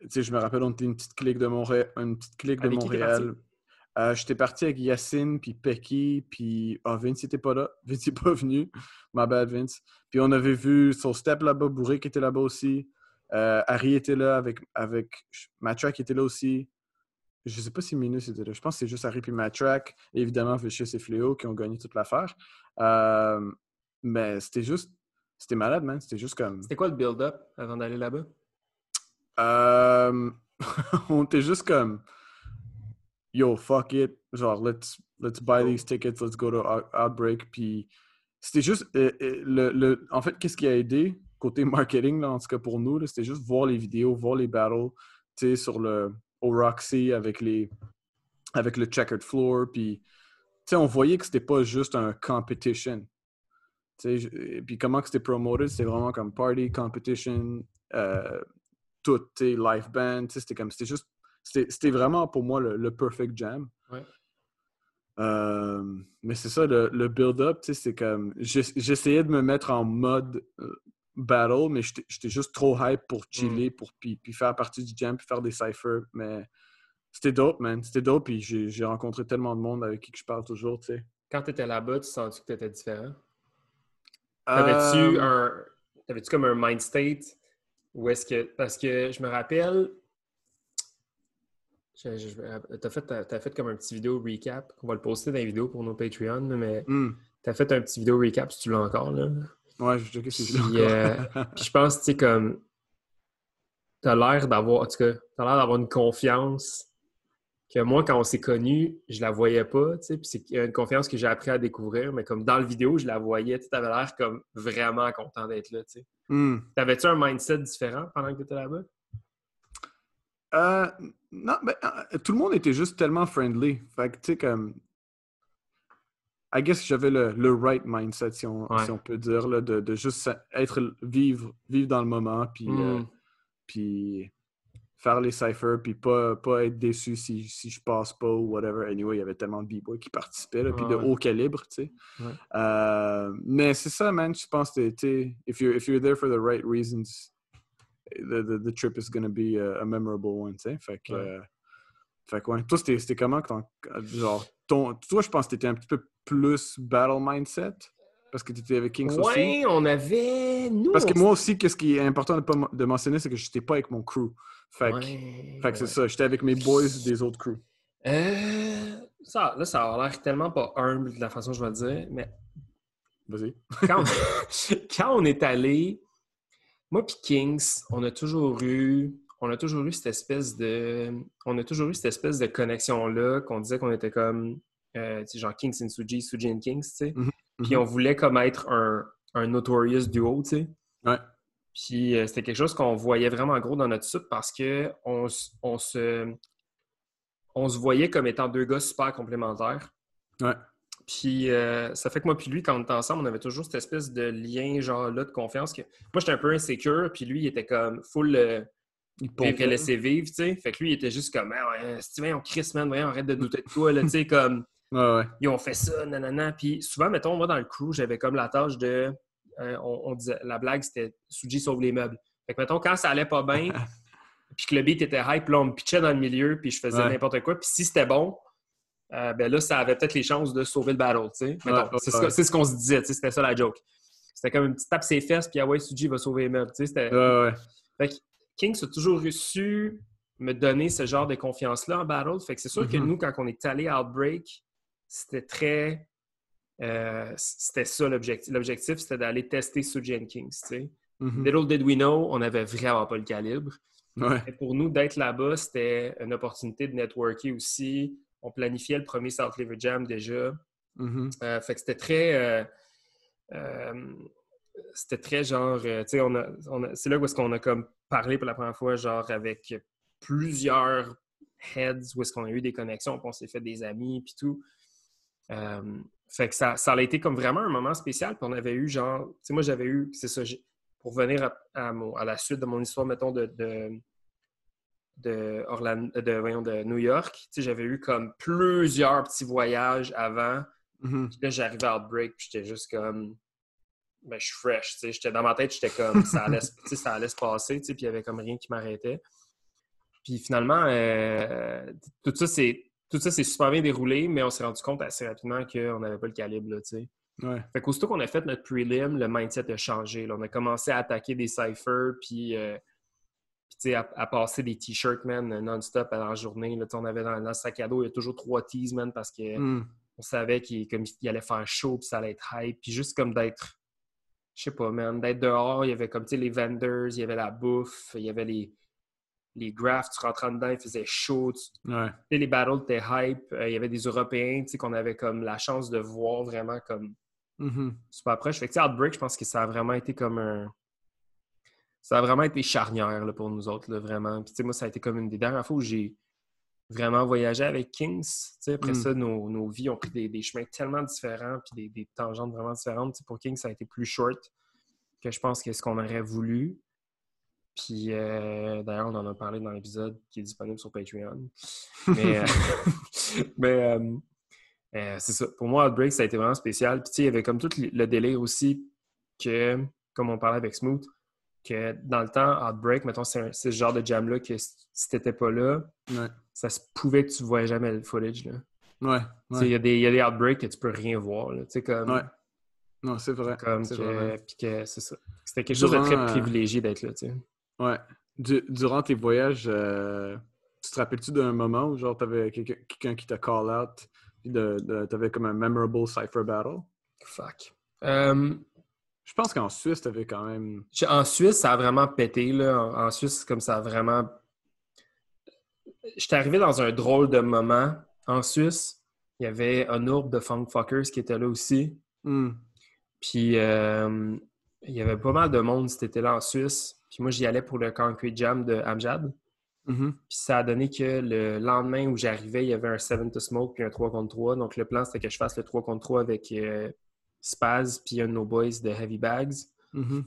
tu sais, je me rappelle, on était une petite clique de Montréal. Une petite clique de Avec? Montréal. Euh, J'étais parti avec Yacine, puis Pecky, puis ah, Vince n'était pas là. Vince n'est pas venu. My bad, Vince. Puis on avait vu son step là-bas, Bourré qui était là-bas aussi. Euh, Harry était là avec, avec Matrack était là aussi. Je sais pas si Minus était là. Je pense que c'est juste Harry puis Matrack. Et évidemment, Vicious et Fléau qui ont gagné toute l'affaire. Euh, mais c'était juste. C'était malade, man. C'était juste comme. C'était quoi le build-up avant d'aller là-bas? Euh, on était juste comme. Yo, fuck it. Genre, let's, let's buy these tickets, let's go to Out- Outbreak. Puis c'était juste. le, le- en fait, qu'est-ce qui a aidé? Côté marketing, là, en tout cas pour nous, c'était juste voir les vidéos, voir les battles, tu sais, sur le. Au Roxy avec les. Avec le checkered floor. Puis, tu sais, on voyait que c'était pas juste un competition. Tu sais, et puis comment que c'était promoted, c'était vraiment comme party, competition, euh, tout, tu sais, live band, tu sais, c'était comme, c'était juste, c'était vraiment pour moi le, le perfect jam. Ouais. Euh, mais c'est ça, le, le build-up, tu sais, c'est comme, j'ess- j'essayais de me mettre en mode euh, battle, mais j'étais juste trop hype pour chiller, pour puis, puis faire partie du jam, puis faire des cyphers, mais c'était dope, man, c'était dope, puis j'ai rencontré tellement de monde avec qui que je parle toujours, tu sais. Quand tu étais là-bas, tu sens que tu étais différent? T'avais-tu Euh, un. T'avais-tu comme un mind state? Ou est-ce que. Parce que je me rappelle. T'as fait, t'as fait comme un petit vidéo recap. On va le poster dans les vidéos pour nos Patreon, là, mais hmm, t'as fait un petit vidéo recap si tu l'as encore. Là. Ouais, je checké si je euh, je pense, tu sais, comme. T'as l'air d'avoir. En tout cas, t'as l'air d'avoir une confiance que moi, quand on s'est connus, je la voyais pas, tu sais. Puis c'est une confiance que j'ai appris à découvrir, mais comme dans le vidéo, je la voyais. Tu avais l'air comme vraiment content d'être là, tu sais. Hmm. T'avais-tu un mindset différent pendant que tu étais là-bas? Euh, non, ben, euh, tout le monde était juste tellement friendly. Fait que, tu sais, comme. I guess que j'avais le, le right mindset, si on, Ouais. si on peut dire, là, de, de juste être, vivre, vivre dans le moment, puis, euh, Mm. puis faire les cyphers, puis pas, pas être déçu si, si je passe pas ou whatever. Anyway, il y avait tellement de b-boys qui participaient, là, puis Ouais, de ouais. haut calibre, tu sais. Euh, mais c'est ça, man. Je pense que, tu if you're, if you're there for the right reasons, the, the, the trip is going to be a, a memorable one, tu sais. Fait que, euh, fait que, ouais. Toi, c'était comment, que ton- genre, ton, toi, je pense que t'étais un petit peu plus battle mindset. Parce que tu étais avec Kings aussi? Ouais, on avait. Nous, Parce que on- moi aussi, qu'est-ce qui est important de, pas de mentionner, c'est que je n'étais pas avec mon crew. Fait que, Ouais, fait que c'est ça, j'étais avec mes boys des autres crews. Euh, ça, là, ça a l'air tellement pas humble de la façon dont je vais le dire, mais Vas-y. quand, quand on est allé, moi puis Kings, on a toujours eu, on a toujours eu cette espèce de, on a toujours eu cette espèce de connexion là qu'on disait qu'on était comme, euh, genre Kings and Suji, Suji and Kings, tu sais. Mhm, Puis mhm. on voulait comme être un, un notorious duo, tu sais. Ouais. Puis euh, c'était quelque chose qu'on voyait vraiment gros dans notre soupe parce que on, on se, on se voyait comme étant deux gars super complémentaires. Ouais. Puis euh, ça fait que moi puis lui, quand on était ensemble, on avait toujours cette espèce de lien genre là de confiance. Que... Moi, j'étais un peu insécure, puis lui, il était comme full euh, Il vivre et laisser vivre, tu sais. Fait que lui, il était juste comme, ah, ouais, Steven, on Chris, man, voyons, arrête de douter de toi, là, tu sais, comme, Ouais, ouais. ils ont fait ça, nanana. Puis souvent, mettons, moi, dans le crew, j'avais comme la tâche de, euh, on, on disait, la blague, c'était Suji sauve les meubles. Fait que, mettons, quand ça allait pas bien, puis que le beat était hype, là, on me pitchait dans le milieu, puis je faisais Ouais. n'importe quoi. Puis si c'était bon, euh, ben là, ça avait peut-être les chances de sauver le battle, tu sais. C'est ce qu'on se disait, tu sais, c'était ça la joke. C'était comme une petite tape ses fesses, puis ah ouais, Suji va sauver les meubles, tu sais. c'était- Ouais, ouais. Fait que Kings a toujours su me donner ce genre de confiance-là en battle. Fait que c'est sûr que Mhm. nous, quand on est allé à Outbreak, c'était très. euh, c'était ça l'objectif. L'objectif, c'était d'aller tester Suji and Kings. tu sais. Mhm. Little did we know, on n'avait vraiment pas le calibre. Ouais. Et pour nous, d'être là-bas, c'était une opportunité de networker aussi. On planifiait le premier South Liver Jam déjà. Mhm. Euh, fait que c'était très. euh, c'était très genre. euh, tu sais, on a, on a- c'est là où est-ce qu'on a comme parlé pour la première fois, genre avec plusieurs heads, où est-ce qu'on a eu des connexions, puis on s'est fait des amis, puis tout. Euh, fait que ça, ça a été comme vraiment un moment spécial, puis on avait eu genre. Tu sais, moi, j'avais eu. C'est ça, pour venir à, à mon- à la suite de mon histoire, mettons, de. de de, Orlando, de, voyons, de New York, tu sais, j'avais eu comme plusieurs petits voyages avant Mhm. puis là, j'arrivais à Outbreak, puis j'étais juste comme. Ben, je suis fresh, tu sais. J'étais dans ma tête, j'étais comme. Ça allait, ça allait se passer, tu sais, puis il y avait comme rien qui m'arrêtait. Puis finalement, euh, tout ça, c'est. Tout ça s'est super bien déroulé, mais on s'est rendu compte assez rapidement qu'on n'avait pas le calibre, là, tu sais. Ouais. Fait qu'aussitôt qu'on a fait notre prelim, le mindset a changé. là. On a commencé à attaquer des ciphers, puis, euh, à, à passer des t-shirts, man, non-stop à la journée. Là, on avait dans, dans le sac à dos, il y a toujours trois tees, man, parce que Mhm. on savait qu'il il allait faire chaud, puis ça allait être hype. Puis juste comme d'être, je sais pas, man, d'être dehors, il y avait comme, tu sais, les vendors, il y avait la bouffe, il y avait les, les graphs, tu rentrais dedans, il faisait chaud. tu- Ouais. les battles étaient hype. Euh, il y avait des Européens, tu sais, qu'on avait comme la chance de voir vraiment comme Mhm. super proche. Fait que, Outbreak, je pense que ça a vraiment été comme un... Ça a vraiment été charnière là, pour nous autres, là, vraiment. Puis, tu sais, moi, ça a été comme une des dernières fois où j'ai vraiment voyagé avec Kings. Après Mm. ça, nos, nos vies ont pris des, des chemins tellement différents puis des, des tangentes vraiment différentes. Tu sais, pour Kings, ça a été plus short que je pense que ce qu'on aurait voulu. Puis, euh, d'ailleurs, on en a parlé dans l'épisode qui est disponible sur Patreon. Mais, euh, mais euh, c'est ça. Pour moi, Outbreak, ça a été vraiment spécial. Puis, il y avait comme tout le délire aussi que, comme on parlait avec Smooth, que dans le temps, Outbreak, mettons, c'est ce genre de jam-là que si si t'étais pas là, Ouais. Ça se pouvait que tu voyais jamais le footage. Là. Ouais. Il Ouais. y, a des- y a des Outbreaks que tu peux rien voir. Là. Comme, Ouais. Non, c'est vrai. comme c'est que, vrai. puis que c'est ça. C'était quelque chose de très euh, privilégié d'être là. Ouais. Du- durant tes voyages, euh, tu te rappelles-tu d'un moment où genre t'avais quelqu'un quelqu'un qui t'a call out puis de, de- t'avais comme un memorable cipher battle? Fuck. Euh, Je pense qu'en Suisse, t'avais quand même. En Suisse, ça a vraiment pété. Là. En, en Suisse, comme ça a vraiment. J'étais arrivé dans un drôle de moment. En Suisse, il y avait un ourbe de Funk Fuckers qui était là aussi. Hmm. Puis euh, il y avait pas mal de monde cet été-là en Suisse. Puis moi, j'y allais pour le Concrete Jam de Amjad. Mhm. Puis ça a donné que le lendemain où j'arrivais, il y avait un 7 to Smoke puis un 3 contre 3. Donc le plan, c'était que je fasse le 3 contre 3 avec euh, Spaz puis un de nos boys de Heavy Bags. Mhm.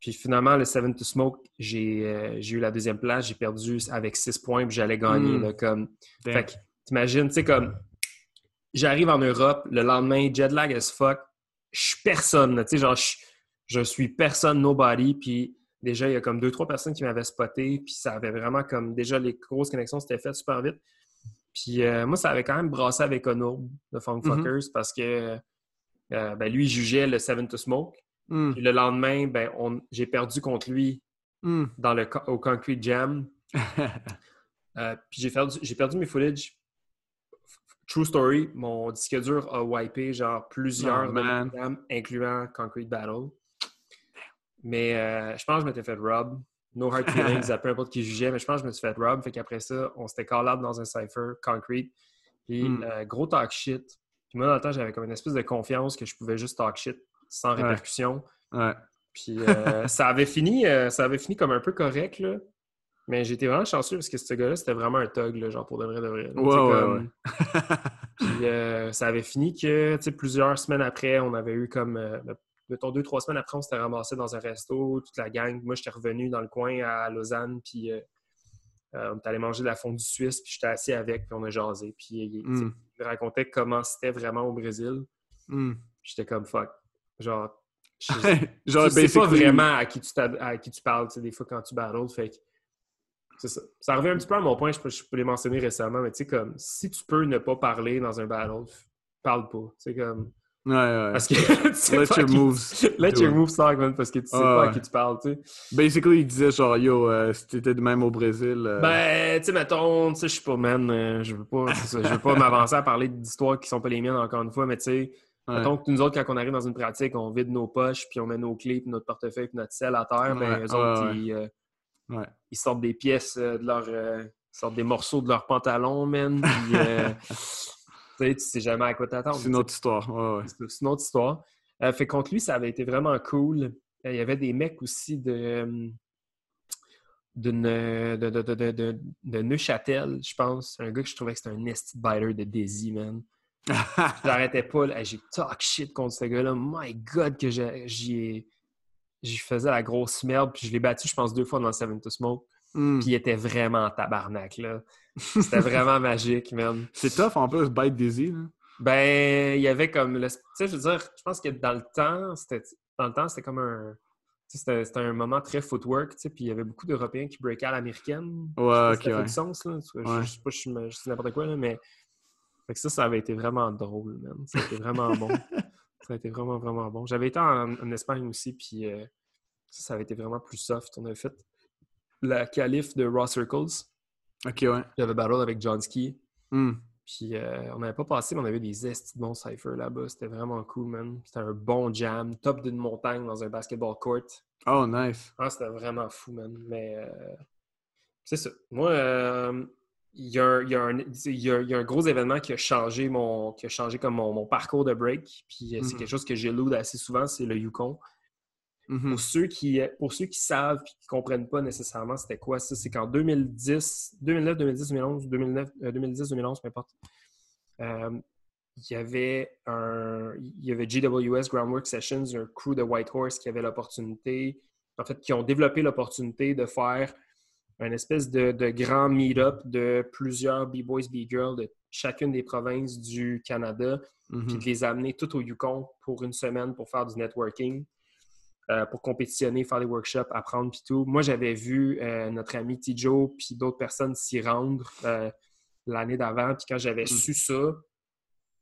Puis finalement, le 7 to Smoke, j'ai euh, j'ai eu la deuxième place. J'ai perdu avec 6 points, puis j'allais gagner. Mm. là, comme... Damn. Fait que, t'imagines, tu sais, comme j'arrive en Europe, le lendemain, jet lag as fuck, je suis personne, tu sais, genre, je, suis personne, nobody, puis déjà, il y a comme deux, trois personnes qui m'avaient spoté, puis ça avait vraiment comme, déjà, les grosses connexions s'étaient faites super vite. Puis euh, moi, ça avait quand même brassé avec Onourb de Funk Mhm. Fuckers parce que euh, ben, lui, il jugeait le Seven to Smoke. Hmm. Puis le lendemain, ben, on- j'ai perdu contre lui Hmm. dans le, au Concrete Jam. Euh, puis j'ai perdu, j'ai perdu mes footage. True story, mon disque dur a wipé genre plusieurs Oh, jams, incluant Concrete Battle. Mais euh, je pense que je m'étais fait rob. No hard feelings, à peu importe qui jugeait, mais je pense que je me suis fait rob. Fait qu'après ça, on s'était call dans un cypher, Concrete. Puis Mm. euh, gros talk shit. Puis moi, dans le temps, j'avais comme une espèce de confiance que je pouvais juste talk shit sans Ouais. répercussion. Ouais. Puis euh, ça avait fini euh, ça avait fini comme un peu correct, là. Mais j'étais vraiment chanceux parce que ce gars-là, c'était vraiment un thug, là, genre pour de vrai, de vrai. là. Ouais, comme- Puis euh, ça avait fini que, tu sais, plusieurs semaines après, on avait eu comme, euh, mettons deux, trois semaines après, on s'était ramassé dans un resto, toute la gang. Moi, j'étais revenu dans le coin à Lausanne, puis on est allé manger de la fondue suisse, puis j'étais assis avec, puis on a jasé. Puis Hmm. il me racontait comment c'était vraiment au Brésil. Hmm. J'étais comme, fuck. Genre, je, Genre, tu sais pas vraiment à qui tu, à qui tu parles, tu sais, des fois, quand tu battles. Fait que ça. Ça revient un petit peu à mon point, je je peux les mentionner récemment, mais tu sais, comme, si tu peux ne pas parler dans un battle, parle pas. Tu sais, comme, Ouais, ouais. parce que tu sais Let your qui- moves. Let your moves talk, man, parce que tu sais Ah, pas à qui tu parles, tu sais. Basically, il disait genre, yo, euh, si t'étais de même au Brésil. euh, Ben, tu sais, mettons, tu sais, je suis pas, man, euh, je veux pas, je veux pas m'avancer à parler d'histoires qui sont pas les miennes, encore une fois, mais tu sais, ouais. que nous autres, quand on arrive dans une pratique, on vide nos poches, puis on met nos clés, puis notre portefeuille, puis notre sel à terre, ben, Ouais, eux autres, ils, euh, ils sortent des pièces euh, de leur. euh, ils sortent des morceaux de leur pantalon, man. Puis, tu sais, tu sais jamais à quoi t'attendre. C'est une autre histoire. Ouais, ouais. C'est une autre histoire. Euh, fait contre lui, ça avait été vraiment cool. Euh, Il y avait des mecs aussi de. d'une de, de, de, de, de- de Neuchâtel, je pense. Un gars que je trouvais que c'était un nest biter de Daisy, man. J'arrêtais pas. là. J'ai talk shit contre ce gars-là. My God, que j'ai- j'y j'y faisais la grosse merde. Puis je l'ai battu, je pense, deux fois dans le Seven to Smoke. Hmm. Puis il était vraiment en tabarnak, là. C'était vraiment magique, man. C'est tough en plus, bite Daisy. Là. Ben, il y avait comme... le- Tu sais, je veux dire, je pense que dans le temps, c'était dans le temps, c'était comme un... sais, C'était c'était un moment très footwork, tu sais, puis il y avait beaucoup d'Européens qui breakaient à l'américaine. Ouais, sais ok, ça fait ouais. du sens, là. Je, Ouais. je sais pas, je, je dis n'importe quoi, là, mais... Fait que ça, ça avait été vraiment drôle, man. Ça a été vraiment bon. Ça a été vraiment, vraiment bon. J'avais été en, en Espagne aussi, puis euh, ça, ça avait été vraiment plus soft. On avait fait la qualif de Raw Circles. Ok, ouais. J'avais battle avec John Ski. Hmm. Puis euh, on n'avait pas passé, mais on avait des estis de bons cyphers là-bas. C'était vraiment cool, man. C'était un bon jam, top d'une montagne dans un basketball court. Oh, nice. Ah, c'était vraiment fou, man. Mais euh, c'est ça. Moi, euh, il y, a un- il y a un- il y a- il y a un gros événement qui a changé mon, qui a changé comme mon, mon parcours de break. Puis euh, c'est quelque chose que j'élude assez souvent, c'est le Yukon. Mhm. Pour ceux qui, pour ceux qui savent et qui ne comprennent pas nécessairement c'était quoi ça, c'est qu'en 2010, 2009, 2010, 2011, 2009, euh, 2010, 2011, peu importe, euh, il y avait un, il y avait GWS Groundwork Sessions, un crew de Whitehorse qui avait l'opportunité, en fait, qui ont développé l'opportunité de faire un espèce de, de grand meet-up de plusieurs B-boys, B-girls de chacune des provinces du Canada Mhm. puis de les amener tout au Yukon pour une semaine pour faire du networking, euh, pour compétitionner, faire des workshops, apprendre puis tout. Moi, j'avais vu euh, notre ami Tijo puis d'autres personnes s'y rendre euh, l'année d'avant. Puis quand j'avais Mm. su ça,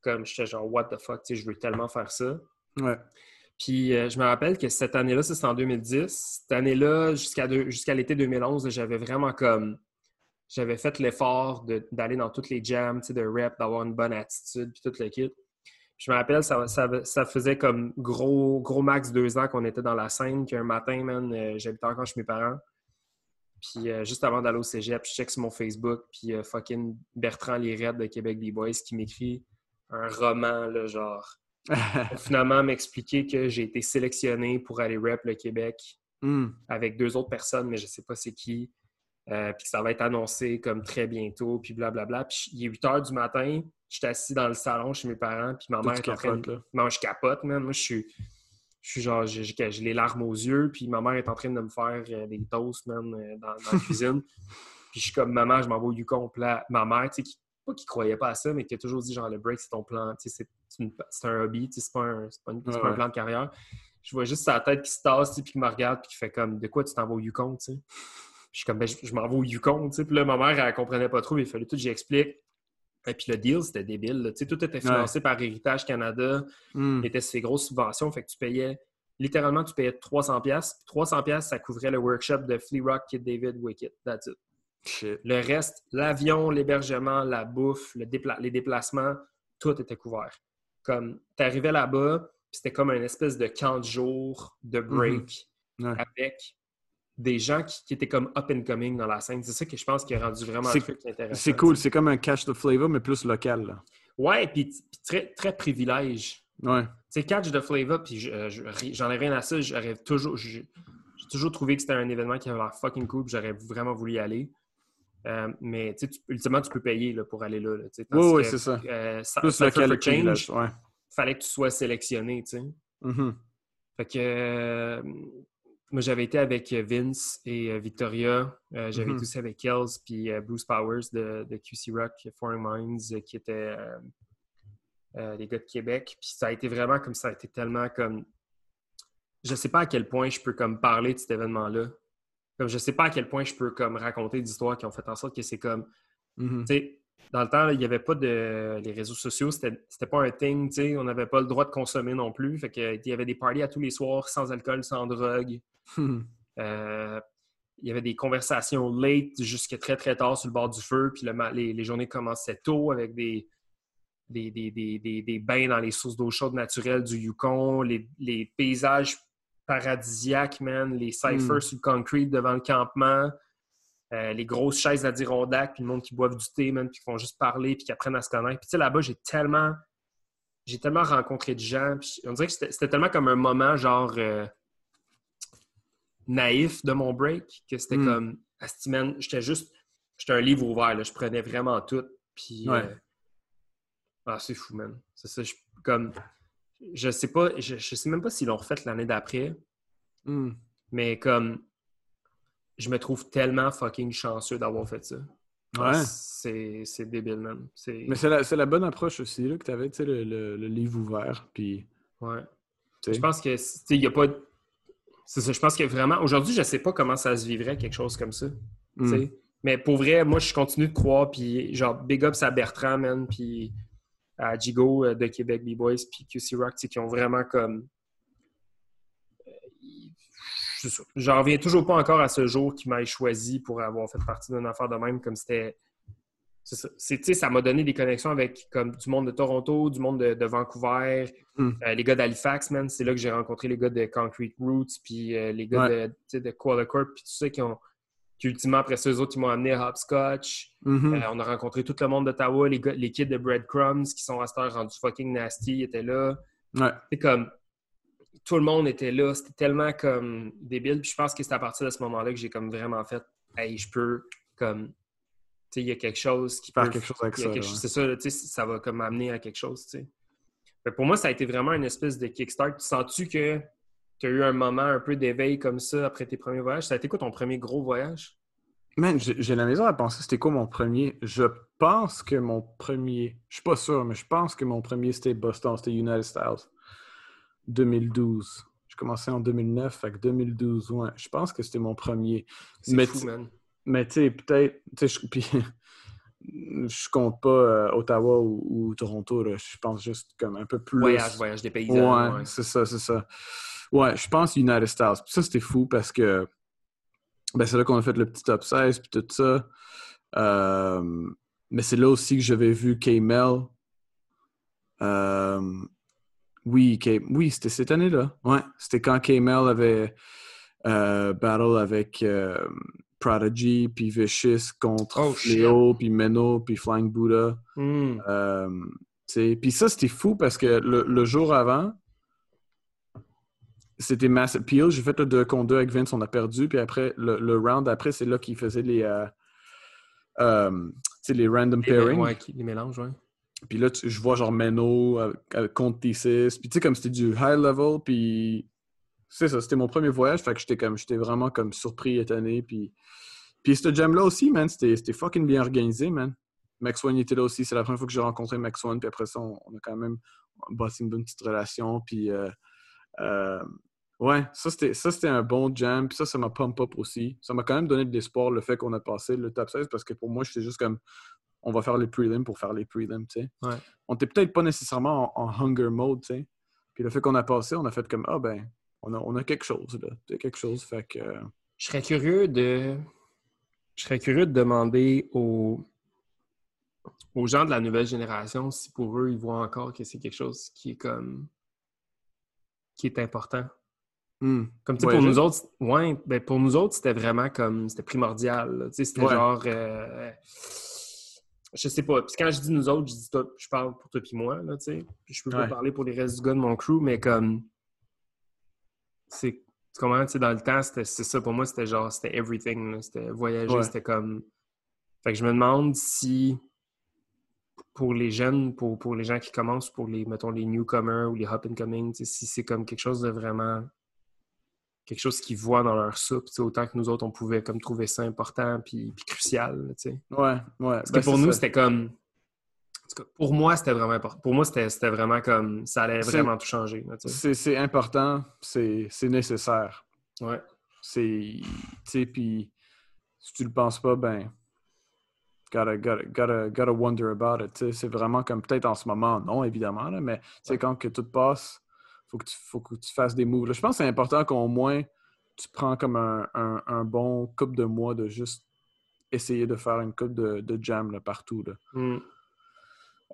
comme j'étais genre, what the fuck, tu sais, je veux tellement faire ça. Ouais. Puis euh, je me rappelle que cette année-là, c'était en 2010. Cette année-là, jusqu'à l'été 2011, là, j'avais vraiment comme. J'avais fait l'effort d'aller dans toutes les jams, de rep, d'avoir une bonne attitude, puis tout le kit. Je me rappelle, ça, ça, faisait comme gros, gros max deux ans qu'on était dans la scène, qu'un matin, man, euh, j'habitais encore chez mes parents. Puis euh, juste avant d'aller au cégep, je check sur mon Facebook, puis euh, fucking Bertrand Lirette de Québec B-Boys qui m'écrit un roman, là, genre pour finalement m'expliquer que j'ai été sélectionné pour aller rep le Québec Hmm. avec deux autres personnes, mais je sais pas c'est qui. Euh, puis ça va être annoncé comme très bientôt, puis blablabla. Puis il est 8 heures du matin, je suis assis dans le salon chez mes parents, puis ma mère est en train de... Non, je capote, man. Moi, je suis... Je suis genre, j'ai les larmes aux yeux, puis ma mère est en train de me faire euh, des toasts, man, euh, dans, dans la cuisine. Puis je suis comme, maman, je m'en vais au Yukon. Puis là, ma mère, tu sais, qui, pas qui croyait pas à ça, mais qui a toujours dit, genre, le break, c'est ton plan, tu sais, c'est- un hobby, tu sais, c'est pas, un, c'est pas, une- Ouais, pas un plan de carrière. Je vois juste sa tête qui se tasse, tu sais, puis qui me regarde, puis qui fait comme, de quoi tu t'en vas au Yukon, tu sais? Je suis comme, ben, je, je m'en vais au Yukon, tu sais? Puis là, ma mère, elle comprenait pas trop, mais il fallait tout que j'explique. Et puis le deal, c'était débile. Tu sais, tout était financé par Héritage Canada. Hmm. Il était ces grosses subventions. Fait que tu payais, littéralement, tu payais 300$. piastres. 300$, piastres, ça couvrait le workshop de Flea Rock, Kid David, Wicked. That's it. Shit. Le reste, l'avion, l'hébergement, la bouffe, le dépla- les déplacements, tout était couvert. Comme, tu arrivais là-bas, c'était comme une espèce de camp de jour, de break, Ouais. avec des gens qui, qui étaient comme up and coming dans la scène. C'est ça que je pense qui a rendu vraiment C'est- le truc intéressant. C'est cool, c'est comme un catch the flavor, mais plus local. Là. Ouais, puis puis très, très privilège. Ouais. Sais, Catch the Flavor, puis je- j'en ai rien à ça. J'aurais toujours, j'ai toujours trouvé que c'était un événement qui avait l'air fucking cool, j'aurais vraiment voulu y aller. Euh, mais tu ultimement, tu peux payer là, pour aller là. Oui, oui, c'est ça. euh, Sa- Plus privilège. Change, Ouais. fallait que tu sois sélectionné. Mhm. Fait que euh, moi, j'avais été avec Vince et euh, Victoria. J'avais Mhm. été aussi avec Kells puis Bruce Powers de, de QC Rock, Foreign Minds, qui étaient les gars de Québec. Puis ça a été vraiment comme ça a été tellement comme. Je sais pas à quel point je peux comme parler de cet événement-là. Comme je sais pas à quel point je peux comme raconter des histoires qui ont fait en sorte que c'est comme Mhm. dans le temps, il n'y avait pas de. Les réseaux sociaux, c'était pas un thing. On n'avait pas le droit de consommer non plus. Fait que, il y avait des parties à tous les soirs, sans alcool, sans drogue. Mhm. Euh, il y avait des conversations late jusqu'à très très tard sur le bord du feu. Puis le les, les journées commençaient tôt avec des, des, des- des- des- des bains dans les sources d'eau chaude naturelles du Yukon, les, les paysages paradisiaques, man, les ciphers Mm. sur le concrete devant le campement. Euh, les grosses chaises Adirondack, puis le monde qui boivent du thé, man, puis qui font juste parler, puis qui apprennent à se connaître. Puis tu sais, là-bas, j'ai tellement... J'ai tellement rencontré de gens, puis on dirait que c'était tellement comme un moment, genre, euh, naïf de mon break, que c'était Mm. comme, man, j'étais juste... J'étais un livre ouvert, là, je prenais vraiment tout, puis... Ouais. euh, ah, c'est fou, man. C'est ça, je, comme... Je sais pas, je, je sais même pas s'ils l'ont refait l'année d'après, Mhm. mais comme je me trouve tellement fucking chanceux d'avoir fait ça. Ouais. C'est débile. C'est Mais c'est la, la bonne approche aussi là, que tu avais, tu sais, le, le- le livre ouvert. Puis, ouais. Je pense que tu sais, il y a pas c'est ça, je pense que vraiment aujourd'hui, je sais pas comment ça se vivrait quelque chose comme ça, sais. Mais pour vrai, moi je continue de croire puis genre big ups à Bertrand man puis à Jigo euh, de Québec B-Boys puis QC Rock, qui ont vraiment comme euh. J'en reviens toujours pas encore à ce jour qui m'aille choisi pour avoir fait partie d'une affaire de même, comme c'était. c'est ça. C'est- tu sais, ça m'a donné des connexions avec comme du monde de Toronto, du monde de, de Vancouver, Mm. euh, les gars d'Halifax, man. C'est là que j'ai rencontré les gars de Concrete Roots, puis euh, les gars de, de Koala Corp, puis tout ça, qui ont. Qui, ultimement, après ça, eux autres, ils m'ont amené à Hopscotch. Mhm. Euh, on a rencontré tout le monde d'Ottawa, les, les kids de Breadcrumbs qui sont à cette heure rendus fucking nasty, ils étaient là Ouais. c'est comme tout le monde était là, c'était tellement comme débile. Puis je pense que c'est à partir de ce moment-là que j'ai comme vraiment fait Hey, je peux comme tu sais, il y a quelque chose qui Faire peut. quelque chose avec ça, ouais. C'est ça, tu sais, ça va comme m'amener à quelque chose, tu sais. Fait que pour moi, ça a été vraiment une espèce de kickstart. Sens-tu que tu as eu un moment un peu d'éveil comme ça après tes premiers voyages? Ça a été quoi ton premier gros voyage? Man, j'ai j'ai la maison à penser c'était quoi mon premier. Je pense que mon premier. Je suis pas sûr, mais je pense que mon premier c'était Boston, c'était United Styles. 2012. Je commençais en 2009, fait que 2012, ouais. Je pense que c'était mon premier. C'est Mais fou, tu- man. Mais tu sais, peut-être. tu sais, Je, puis, je compte pas euh, Ottawa ou, ou Toronto, là. je pense juste comme un peu plus. Voyage, voyage des paysans. Ouais, ouais. c'est ça, c'est ça. Ouais, je pense United Stars. Puis ça, c'était fou parce que ben, c'est là qu'on a fait le petit top 16 puis tout ça. Euh, mais c'est là aussi que j'avais vu K-Mel. Euh, oui, K- oui c'était cette année-là. Ouais, c'était quand K-Mel avait euh, battle avec euh, Prodigy puis Vicious contre Oh. Léo puis Meno puis Flying Buddha. Hmm. Puis ça, c'était fou parce que le, le jour avant, c'était Mass Appeal. J'ai fait le 2 contre 2 avec Vince, on a perdu. Puis après, le, le round après, c'est là qu'il faisait les, euh, euh, les random Les- pairing. ouais, qui- les mélanges, ouais. Puis là, tu- je vois genre Meno euh, euh, contre Thesis. Puis tu sais, comme c'était du high level. Puis c'est ça, c'était mon premier voyage. Fait que j'étais comme, j'étais vraiment comme surpris, étonné. Puis, puis ce jam-là aussi, man, c'était fucking bien organisé, man. Max One était là aussi. C'est la première fois que j'ai rencontré Max One. Puis après ça, on, on a quand même bâti une bonne petite relation. Puis euh, ouais, ça c'était ça, c'était un bon jam. Puis ça, ça m'a pump up aussi. Ça m'a quand même donné de l'espoir le fait qu'on a passé le top 16 parce que pour moi, j'étais juste comme on va faire les prelims pour faire les prelims, tu sais. Ouais. On était peut-être pas nécessairement en, en hunger mode, tu sais. Puis le fait qu'on a passé, on a fait comme, ah ben, on a, on a quelque chose, là. Quelque chose, fait que... euh, Je serais curieux de. Je serais curieux de demander aux, aux gens de la nouvelle génération si pour eux, ils voient encore que c'est quelque chose qui est comme. qui est important. Hmm. Comme tu sais, Ouais, pour nous autres, ouais, ben pour nous autres, c'était vraiment comme. C'était primordial. c'était Ouais. genre. euh, je sais pas. Puis quand je dis nous autres, je dis toi, je parle pour toi puis moi, là, tu sais. Puis je peux pas parler pour les restes du gars de mon crew, mais comme. C'est. Tu comprends? Tu sais, dans le temps, c'était c'est ça. Pour moi, c'était genre, c'était everything. C'était voyager, c'était comme. Fait que je me demande si. Pour les jeunes, pour, pour les gens qui commencent, pour les, mettons, les newcomers ou les up and coming, si c'est comme quelque chose de vraiment quelque chose qu'ils voient dans leur soupe, autant que nous autres, on pouvait comme trouver ça important puis, puis crucial. Ouais, ouais. Parce ben, que pour c'est nous, c'était comme. en tout cas, pour moi, c'était vraiment important. Pour moi, c'était vraiment comme. Ça allait C'est- vraiment tout changer. C'est c'est important, c'est c'est nécessaire. Ouais. C'est. Tu sais, puis si tu le penses pas, ben. Gotta, gotta, gotta, gotta wonder about it. C'est vraiment comme peut-être en ce moment, non, évidemment, là, mais Ouais. quand que tout passe, faut que tu, faut que tu fasses des moves. là. Je pense que c'est important qu'au moins tu prends comme un, un, un bon couple de mois de juste essayer de faire une coupe de, de jam là, partout. Là. Mm.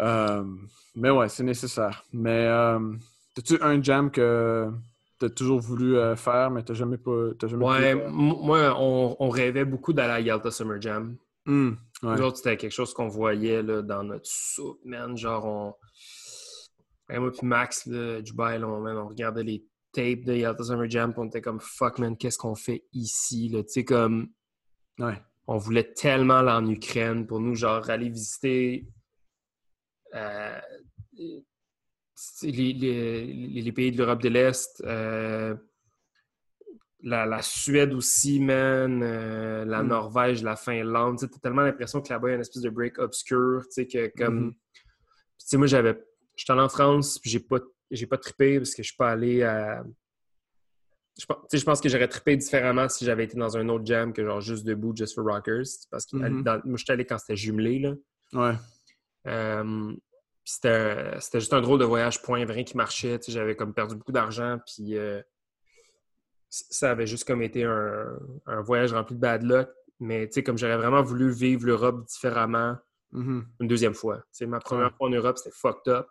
Euh, mais ouais, c'est nécessaire. Mais euh, as-tu un jam que tu as toujours voulu euh, faire, mais tu jamais pas. t'as jamais Ouais, pu moi, on, on rêvait beaucoup d'aller à Yalta Summer Jam. Ouais. Nous autres, c'était quelque chose qu'on voyait là, dans notre soupe, man. Genre, on. Et moi puis Max, là, là, on, man, on regardait les tapes de Yalta Summer Jam, on était comme fuck, man, qu'est-ce qu'on fait ici? Tu sais, comme. Ouais. on voulait tellement aller en Ukraine pour nous, genre, aller visiter euh, les, les- les- les pays de l'Europe de l'Est, euh, la, la Suède aussi, man, euh, la Mm. Norvège, la Finlande. Tu as tellement l'impression que là-bas, il y a une espèce de break obscur, tu sais, que comme... Mhm. Puis, tu sais, moi, j'avais... J'étais allé en France, puis j'ai pas, j'ai pas trippé parce que je suis pas allé à... Je pense, je que j'aurais trippé différemment si j'avais été dans un autre jam que genre juste debout, just for rockers. Parce que Mhm. dans- moi, j'étais allé quand c'était jumelé, là. Ouais. C'était juste un drôle de voyage point vrai qui marchait. J'avais comme perdu beaucoup d'argent, puis euh, ça avait juste comme été un, un voyage rempli de bad luck. Mais tu sais, comme j'aurais vraiment voulu vivre l'Europe différemment Mhm. une deuxième fois. Ma première Ouais. fois en Europe, c'était fucked up.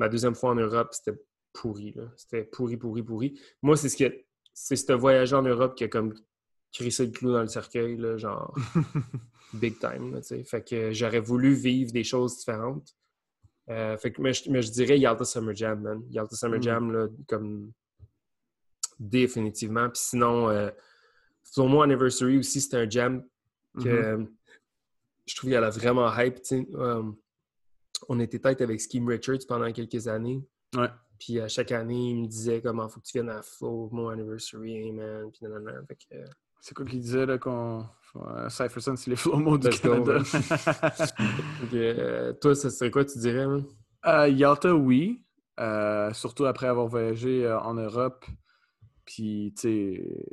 Ma deuxième fois en Europe, c'était pourri. là. C'était pourri, pourri, pourri. Moi, c'est ce que c'est ce voyage en Europe qui a comme crissé le clou dans le cercueil, là, genre big time. là, fait que j'aurais voulu vivre des choses différentes. Euh, fait que, mais, je, mais je dirais Yalta Summer Jam, man. Yalta Summer Mm. Jam, là, comme définitivement. Puis sinon, euh, sur mon anniversary aussi, c'était un jam que euh, je trouvais qu'elle a vraiment hype. Euh, on était tête avec Scheme Richards pendant quelques années. Ouais. Puis à chaque année, il me disait comment faut que tu viennes à Flow, mon anniversary, man. Puis nanana. Fait que, euh, C'est quoi qu'il disait là qu'on. Ouais, Cypherson, c'est les flow mots du go, Canada. euh, toi, ça serait quoi, tu dirais, man? Euh, Yalta, oui. Euh, surtout après avoir voyagé euh, en Europe. Puis, tu sais,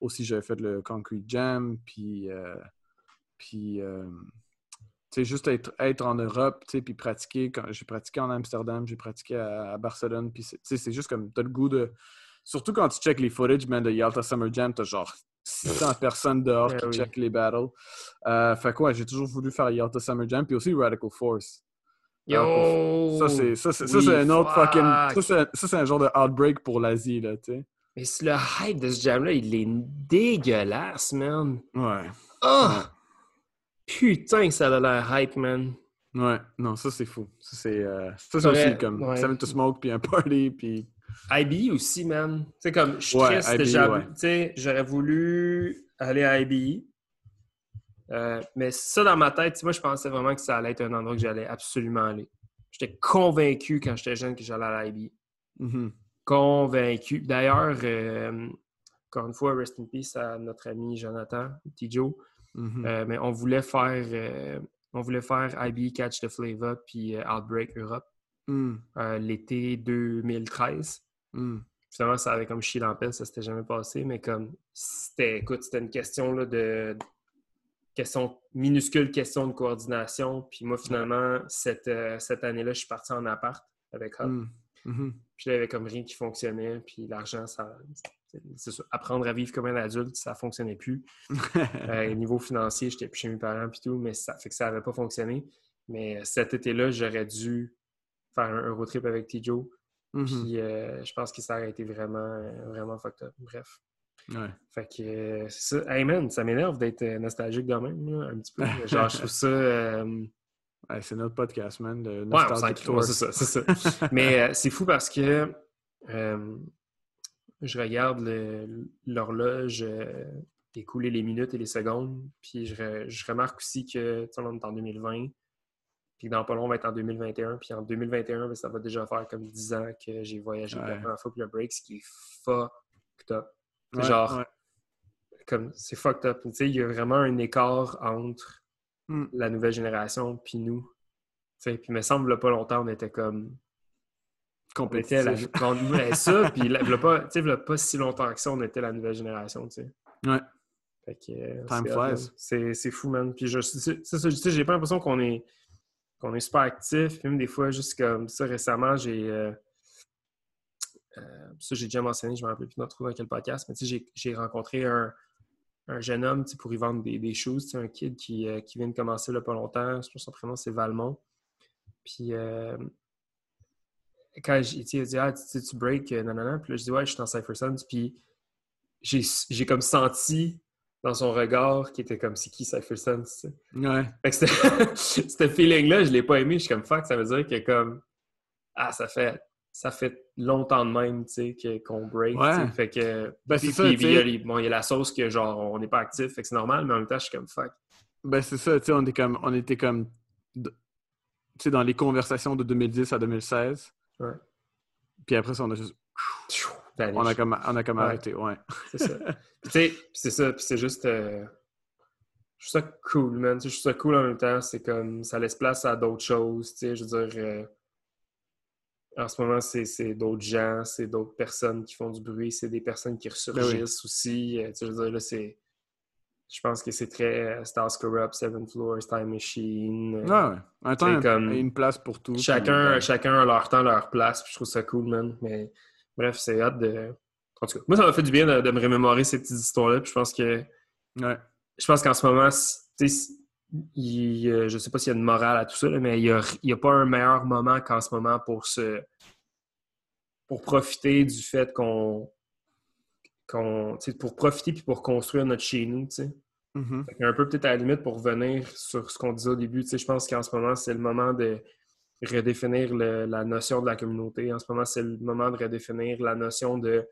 aussi j'avais fait le Concrete Jam. Puis, euh, puis euh, sais, juste être, être en Europe, tu sais, puis pratiquer. Quand, j'ai pratiqué en Amsterdam, j'ai pratiqué à, à Barcelone. Puis, c'est- juste comme, t'as le goût de. Surtout quand tu check les footage, man, de Yalta Summer Jam, t'as genre 600 personnes dehors Eh qui oui. check les battles. Euh, fait quoi, j'ai toujours voulu faire Yalta Summer Jam. Puis aussi Radical Force. Yo! Ça, c'est ça, c'est, ça, Oui, c'est un autre fuck! fucking. Ça, c'est, ça, c'est un genre de outbreak pour l'Asie, là, tu sais. Mais le hype de ce jam-là, il est dégueulasse, man. Ouais. Oh! Putain que ça a l'air hype, man. Ouais. Non, ça, c'est fou. Ça, c'est, euh, ça, aussi comme ouais. Seven to Smoke, puis un party, puis. IBE aussi, man. Tu sais, comme, je suis Ouais, triste, ouais. j'aurais voulu aller à IBE. Euh, mais ça, dans ma tête, moi, je pensais vraiment que ça allait être un endroit que j'allais absolument aller. J'étais convaincu quand j'étais jeune que j'allais à l'IBE. Mhm. Convaincu. D'ailleurs, euh, encore une fois, rest in peace à notre ami Jonathan, petit Mhm. Euh, mais on voulait faire euh, on voulait faire IBE Catch the Flavor puis euh, Outbreak Europe Mm. l'été 2013. Mm. Finalement, ça avait comme chié dans la pelle, ça s'était jamais passé, mais comme c'était, écoute, c'était une question là, de question, minuscule question de coordination. Puis moi, finalement, cette, euh, cette année-là, je suis parti en appart avec Hop. Mm. Mhm. Puis là, il y avait comme rien qui fonctionnait. Puis l'argent, ça. C'est ça. Apprendre à vivre comme un adulte, ça fonctionnait plus. Euh, niveau financier, j'étais plus chez mes parents puis tout, mais ça fait que ça n'avait pas fonctionné. Mais cet été-là, j'aurais dû faire un road trip avec Tijo. Mhm. Puis euh, je pense que ça aurait été vraiment, euh, vraiment fucked up. Bref. Ouais. Fait que euh, c'est ça. Hey man, ça m'énerve d'être euh, nostalgique quand même, là, un petit peu. Genre, je trouve ça. euh, Ouais, c'est notre podcast, man. Le Ouais, c'est ça, ça. Mais euh, c'est fou parce que euh, je regarde l'horloge euh, écouler les minutes et les secondes, puis je, je remarque aussi que, on est en 2020, puis dans pas long, on va être en 2021, puis en 2021, ben, ça va déjà faire comme 10 ans que j'ai voyagé pour la Ouais. première fois pour le break, ce qui est fucked up. Ouais, Genre, ouais. comme c'est fucked up. Tu sais, il y a vraiment un écart entre Mm. la nouvelle génération puis nous. Puis il me semble, là, pas longtemps, on était comme. On était la, on avait ça, puis là, pas, tu sais, là, pas si longtemps que ça, on était la nouvelle génération, tu sais. Ouais. Fait que, euh, Time flies. C'est fou, man. Puis je, j'ai pas l'impression qu'on est, qu'on est super actif. Puis Même des fois, juste comme ça, récemment, j'ai. euh, euh, ça, j'ai déjà mentionné, je me rappelle plus de trop dans quel podcast, mais tu sais, j'ai- rencontré un, un jeune homme pour y vendre des, des choses, un kid qui, euh, qui vient de commencer là pas longtemps. Je pense que son prénom, c'est Valmont. Puis quand il a dit Ah, tu, break, euh, nanana. Puis là, je dis Ouais, je suis dans Cypher Sons. Puis j'ai j'ai comme senti dans son regard qu'il était comme c'est qui Cypher Sons, tu sais. Ouais. Fait que c'était- ce feeling-là, je l'ai pas aimé. Je suis comme fuck, ça veut dire que comme Ah, ça fait ça fait longtemps de même, tu sais, qu'on break. Ouais. tu sais. Fait que. Ben, puis- c'est ça, puis, il y a bon, il y a la sauce que genre on n'est pas actif, fait que c'est normal, mais en même temps, je suis comme fuck. Ben, c'est ça, tu sais, on, comme, on était comme. Tu sais, dans les conversations de 2010 à 2016. Ouais. Puis après ça, on a juste. On a comme, on a comme Ouais. arrêté, ouais. C'est ça. Puis, tu c'est ça, puis c'est juste. euh, Je trouve ça cool, man. Je trouve ça cool en même temps. C'est comme. Ça laisse place à d'autres choses, tu sais. Je veux dire. euh, En ce moment, c'est d'autres gens, c'est d'autres personnes qui font du bruit, c'est des personnes qui ressurgissent aussi. Euh, tu sais, je veux dire, là, c'est. Je pense que c'est très euh, Stars Corrupt, Seven Floors, Time Machine. Ouais, ouais. Un temps, comme- une place pour tout. Chacun, puis, ben, chacun a leur temps, leur place, puis je trouve ça cool, man. Mais bref, c'est hâte de. En tout cas, moi, ça m'a fait du bien de, de me remémorer ces petites histoires-là, puis je pense que. Ouais. Je pense qu'en ce moment, il- je sais pas s'il y a une morale à tout ça, là, mais il n'y a, a pas un meilleur moment qu'en ce moment pour se. pour profiter du fait qu'on. sais, pour profiter puis pour construire notre chez nous, tu sais. Mhm. Fait Un peu peut-être à la limite pour revenir sur ce qu'on disait au début, je pense qu'en ce moment, c'est le moment de redéfinir la notion de la communauté. En ce moment, c'est le moment de redéfinir la notion de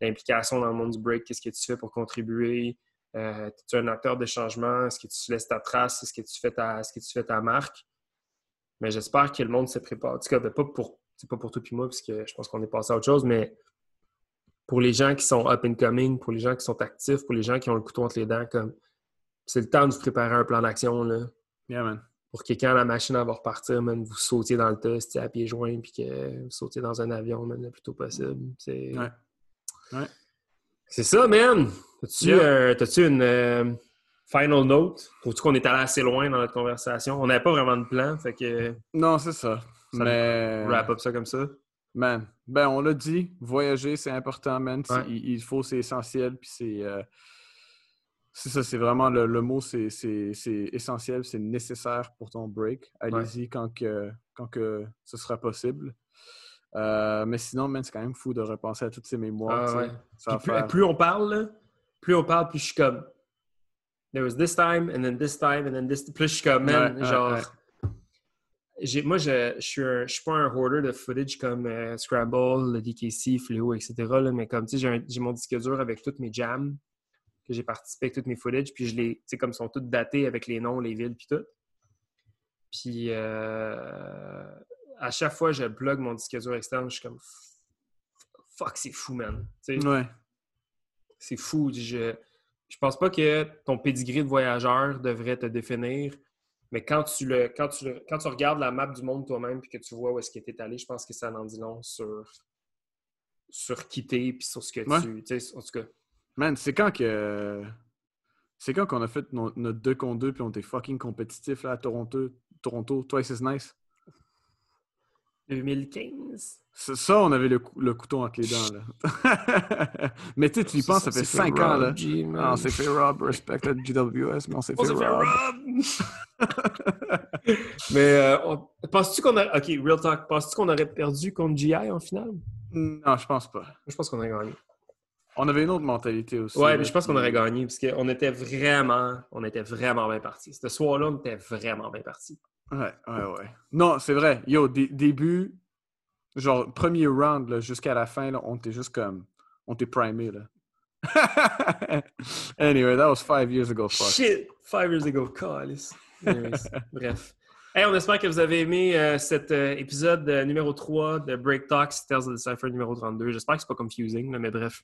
l'implication dans le monde du break. Qu'est-ce que tu fais pour contribuer? Euh, es-tu un acteur de changement? Est-ce que tu laisses ta trace? Est-ce que tu fais ta, que tu fais marque? Mais j'espère que le monde se prépare. En tout cas, pas pour, pas pour toi et moi, parce que je pense qu'on est passé à autre chose, mais pour les gens qui sont up and coming, pour les gens qui sont actifs, pour les gens qui ont le couteau entre les dents, comme c'est le temps de vous préparer un plan d'action là, Yeah, man. pour que quand la machine va repartir, man, vous sautiez dans le test à pieds joints puis que vous sautiez dans un avion man, le plus tôt possible. C'est Ouais. Ouais. c'est ça, man! T'as-tu Yeah. euh, une euh, final note? Trouves-tu qu'on est allé assez loin dans notre conversation? On n'avait pas vraiment de plan, fait que Non, c'est ça. Ça Mais. wrap up ça comme ça. Man, ben on l'a dit, voyager c'est important, man. Ouais. Il, il faut, c'est essentiel, puis c'est. euh, c'est ça, c'est vraiment le, le mot, c'est essentiel, c'est nécessaire pour ton break. Allez-y quand, que, quand que ce sera possible. Euh, mais sinon, man, c'est quand même fou de repenser à toutes ces mémoires. Ah, ouais. Ça plus, faire- plus on parle, plus on parle, plus je suis comme. There was this time, and then this time, and then this. Plus je suis comme, man, genre. Moi, je, je, suis un- je suis pas un hoarder de footage comme euh, Scramble, le DKC, Fléau, etc. là, mais comme, tu sais, j'ai mon disque dur avec toutes mes jams, que j'ai participé avec toutes mes footage, puis je les, tu sais, comme ils sont toutes datés avec les noms, les villes, puis tout. Puis, euh, à chaque fois, je plug mon disque dur externe, je suis comme, fuck, c'est fou, man. Tu sais, Ouais. c'est fou. Je, je pense pas que ton pedigree de voyageur devrait te définir, mais quand tu le, quand tu le- quand tu regardes la map du monde toi-même puis que tu vois où est-ce que tu es allé, je pense que ça en dit long sur, sur qui t'es puis sur ce que Ouais. tu. En tout cas, Man, c'est quand que. C'est quand qu'on a fait no- notre 2 contre 2 puis on était fucking compétitif là, à Toronto, Toronto, Twice is nice? 2015? C'est Ça, on avait le, cou- le couteau entre les dents. Là. mais tu sais, tu y penses, ça fait 5 ans. Là. Ah, on s'est fait Rob, respect à GWS, mais on s'est On fait s'est fait Rob. Mais euh, on- penses-tu qu'on a. Ok, real talk. Penses-tu qu'on aurait perdu contre GI en finale? Non, je pense pas. je pense qu'on aurait gagné. On avait une autre mentalité aussi. Ouais, là, mais je pense qu'on aurait gagné parce qu'on était vraiment. On était vraiment bien partis. Ce soir-là, on était vraiment bien partis. Ouais, ouais, ouais. Non, c'est vrai. Yo, dé- début, genre, premier round, jusqu'à la fin, là, on était juste comme. On était primé, là. anyway, that was five years ago, fuck. Shit! Five years ago, calice. Anyways, Bref. Hey, on espère que vous avez aimé euh, cet euh, épisode euh, numéro 3 de Break Talks Tales of the Cypher numéro 32. J'espère que c'est pas confusing, là, mais bref.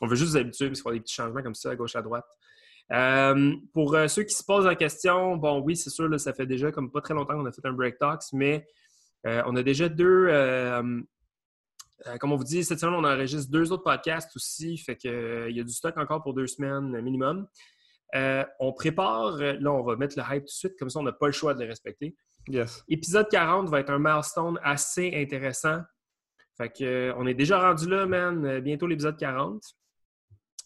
On veut juste vous habituer parce qu'on a des petits changements comme ça à gauche à droite. Euh, pour euh, ceux qui se posent la question, bon, oui, c'est sûr, là, ça fait déjà comme pas très longtemps qu'on a fait un Break Talks, mais euh, on a déjà deux. comme on vous dit, cette semaine, on enregistre deux autres podcasts aussi. Fait que, euh, il y a du stock encore pour deux semaines minimum. On prépare, là, on va mettre le hype tout de suite, comme ça, on n'a pas le choix de le respecter. Yes. Épisode 40 va être un milestone assez intéressant. Fait que, euh, on est déjà rendu là, man. Bientôt l'épisode 40.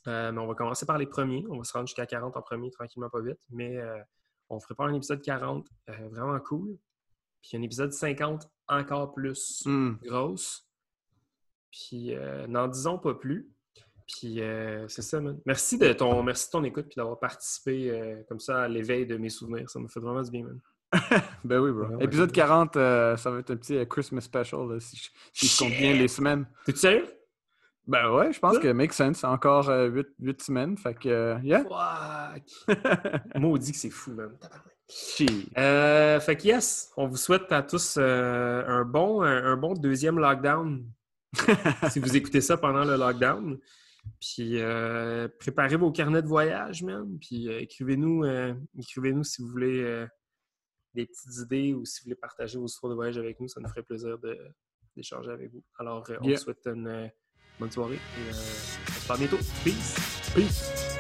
Euh, mais on va commencer par les premiers. On va se rendre jusqu'à 40 en premier, tranquillement, pas vite. Mais euh, on prépare un épisode 40 euh, vraiment cool. Puis un épisode 50 encore plus Hmm. grosse. Puis euh, n'en disons pas plus. Puis euh, c'est ça, man. Merci de ton, merci de ton écoute puis d'avoir participé euh, comme ça à l'éveil de mes souvenirs. Ça me fait vraiment du bien, man. Ben oui, bro. Ouais, Épisode ouais. 40, euh, ça va être un petit Christmas special, là, si, je- si je compte bien les semaines. T'es-tu sérieux? Ben ouais, je pense que make sense. Encore 8, semaines, fait que, euh, yeah. Fuck! Maudit que c'est fou, man. Euh, fait que yes, on vous souhaite à tous euh, un, bon, un, un bon deuxième lockdown si vous écoutez ça pendant le lockdown. Puis euh, préparez vos carnets de voyage, man. Puis euh, écrivez-nous euh, écrivez-nous si vous voulez euh, des petites idées ou si vous voulez partager vos histoires de voyage avec nous. Ça nous ferait plaisir de- d'échanger avec vous. Alors, euh, on Yeah. vous souhaite une euh, bonne soirée et on se parle bientôt. Peace! Peace.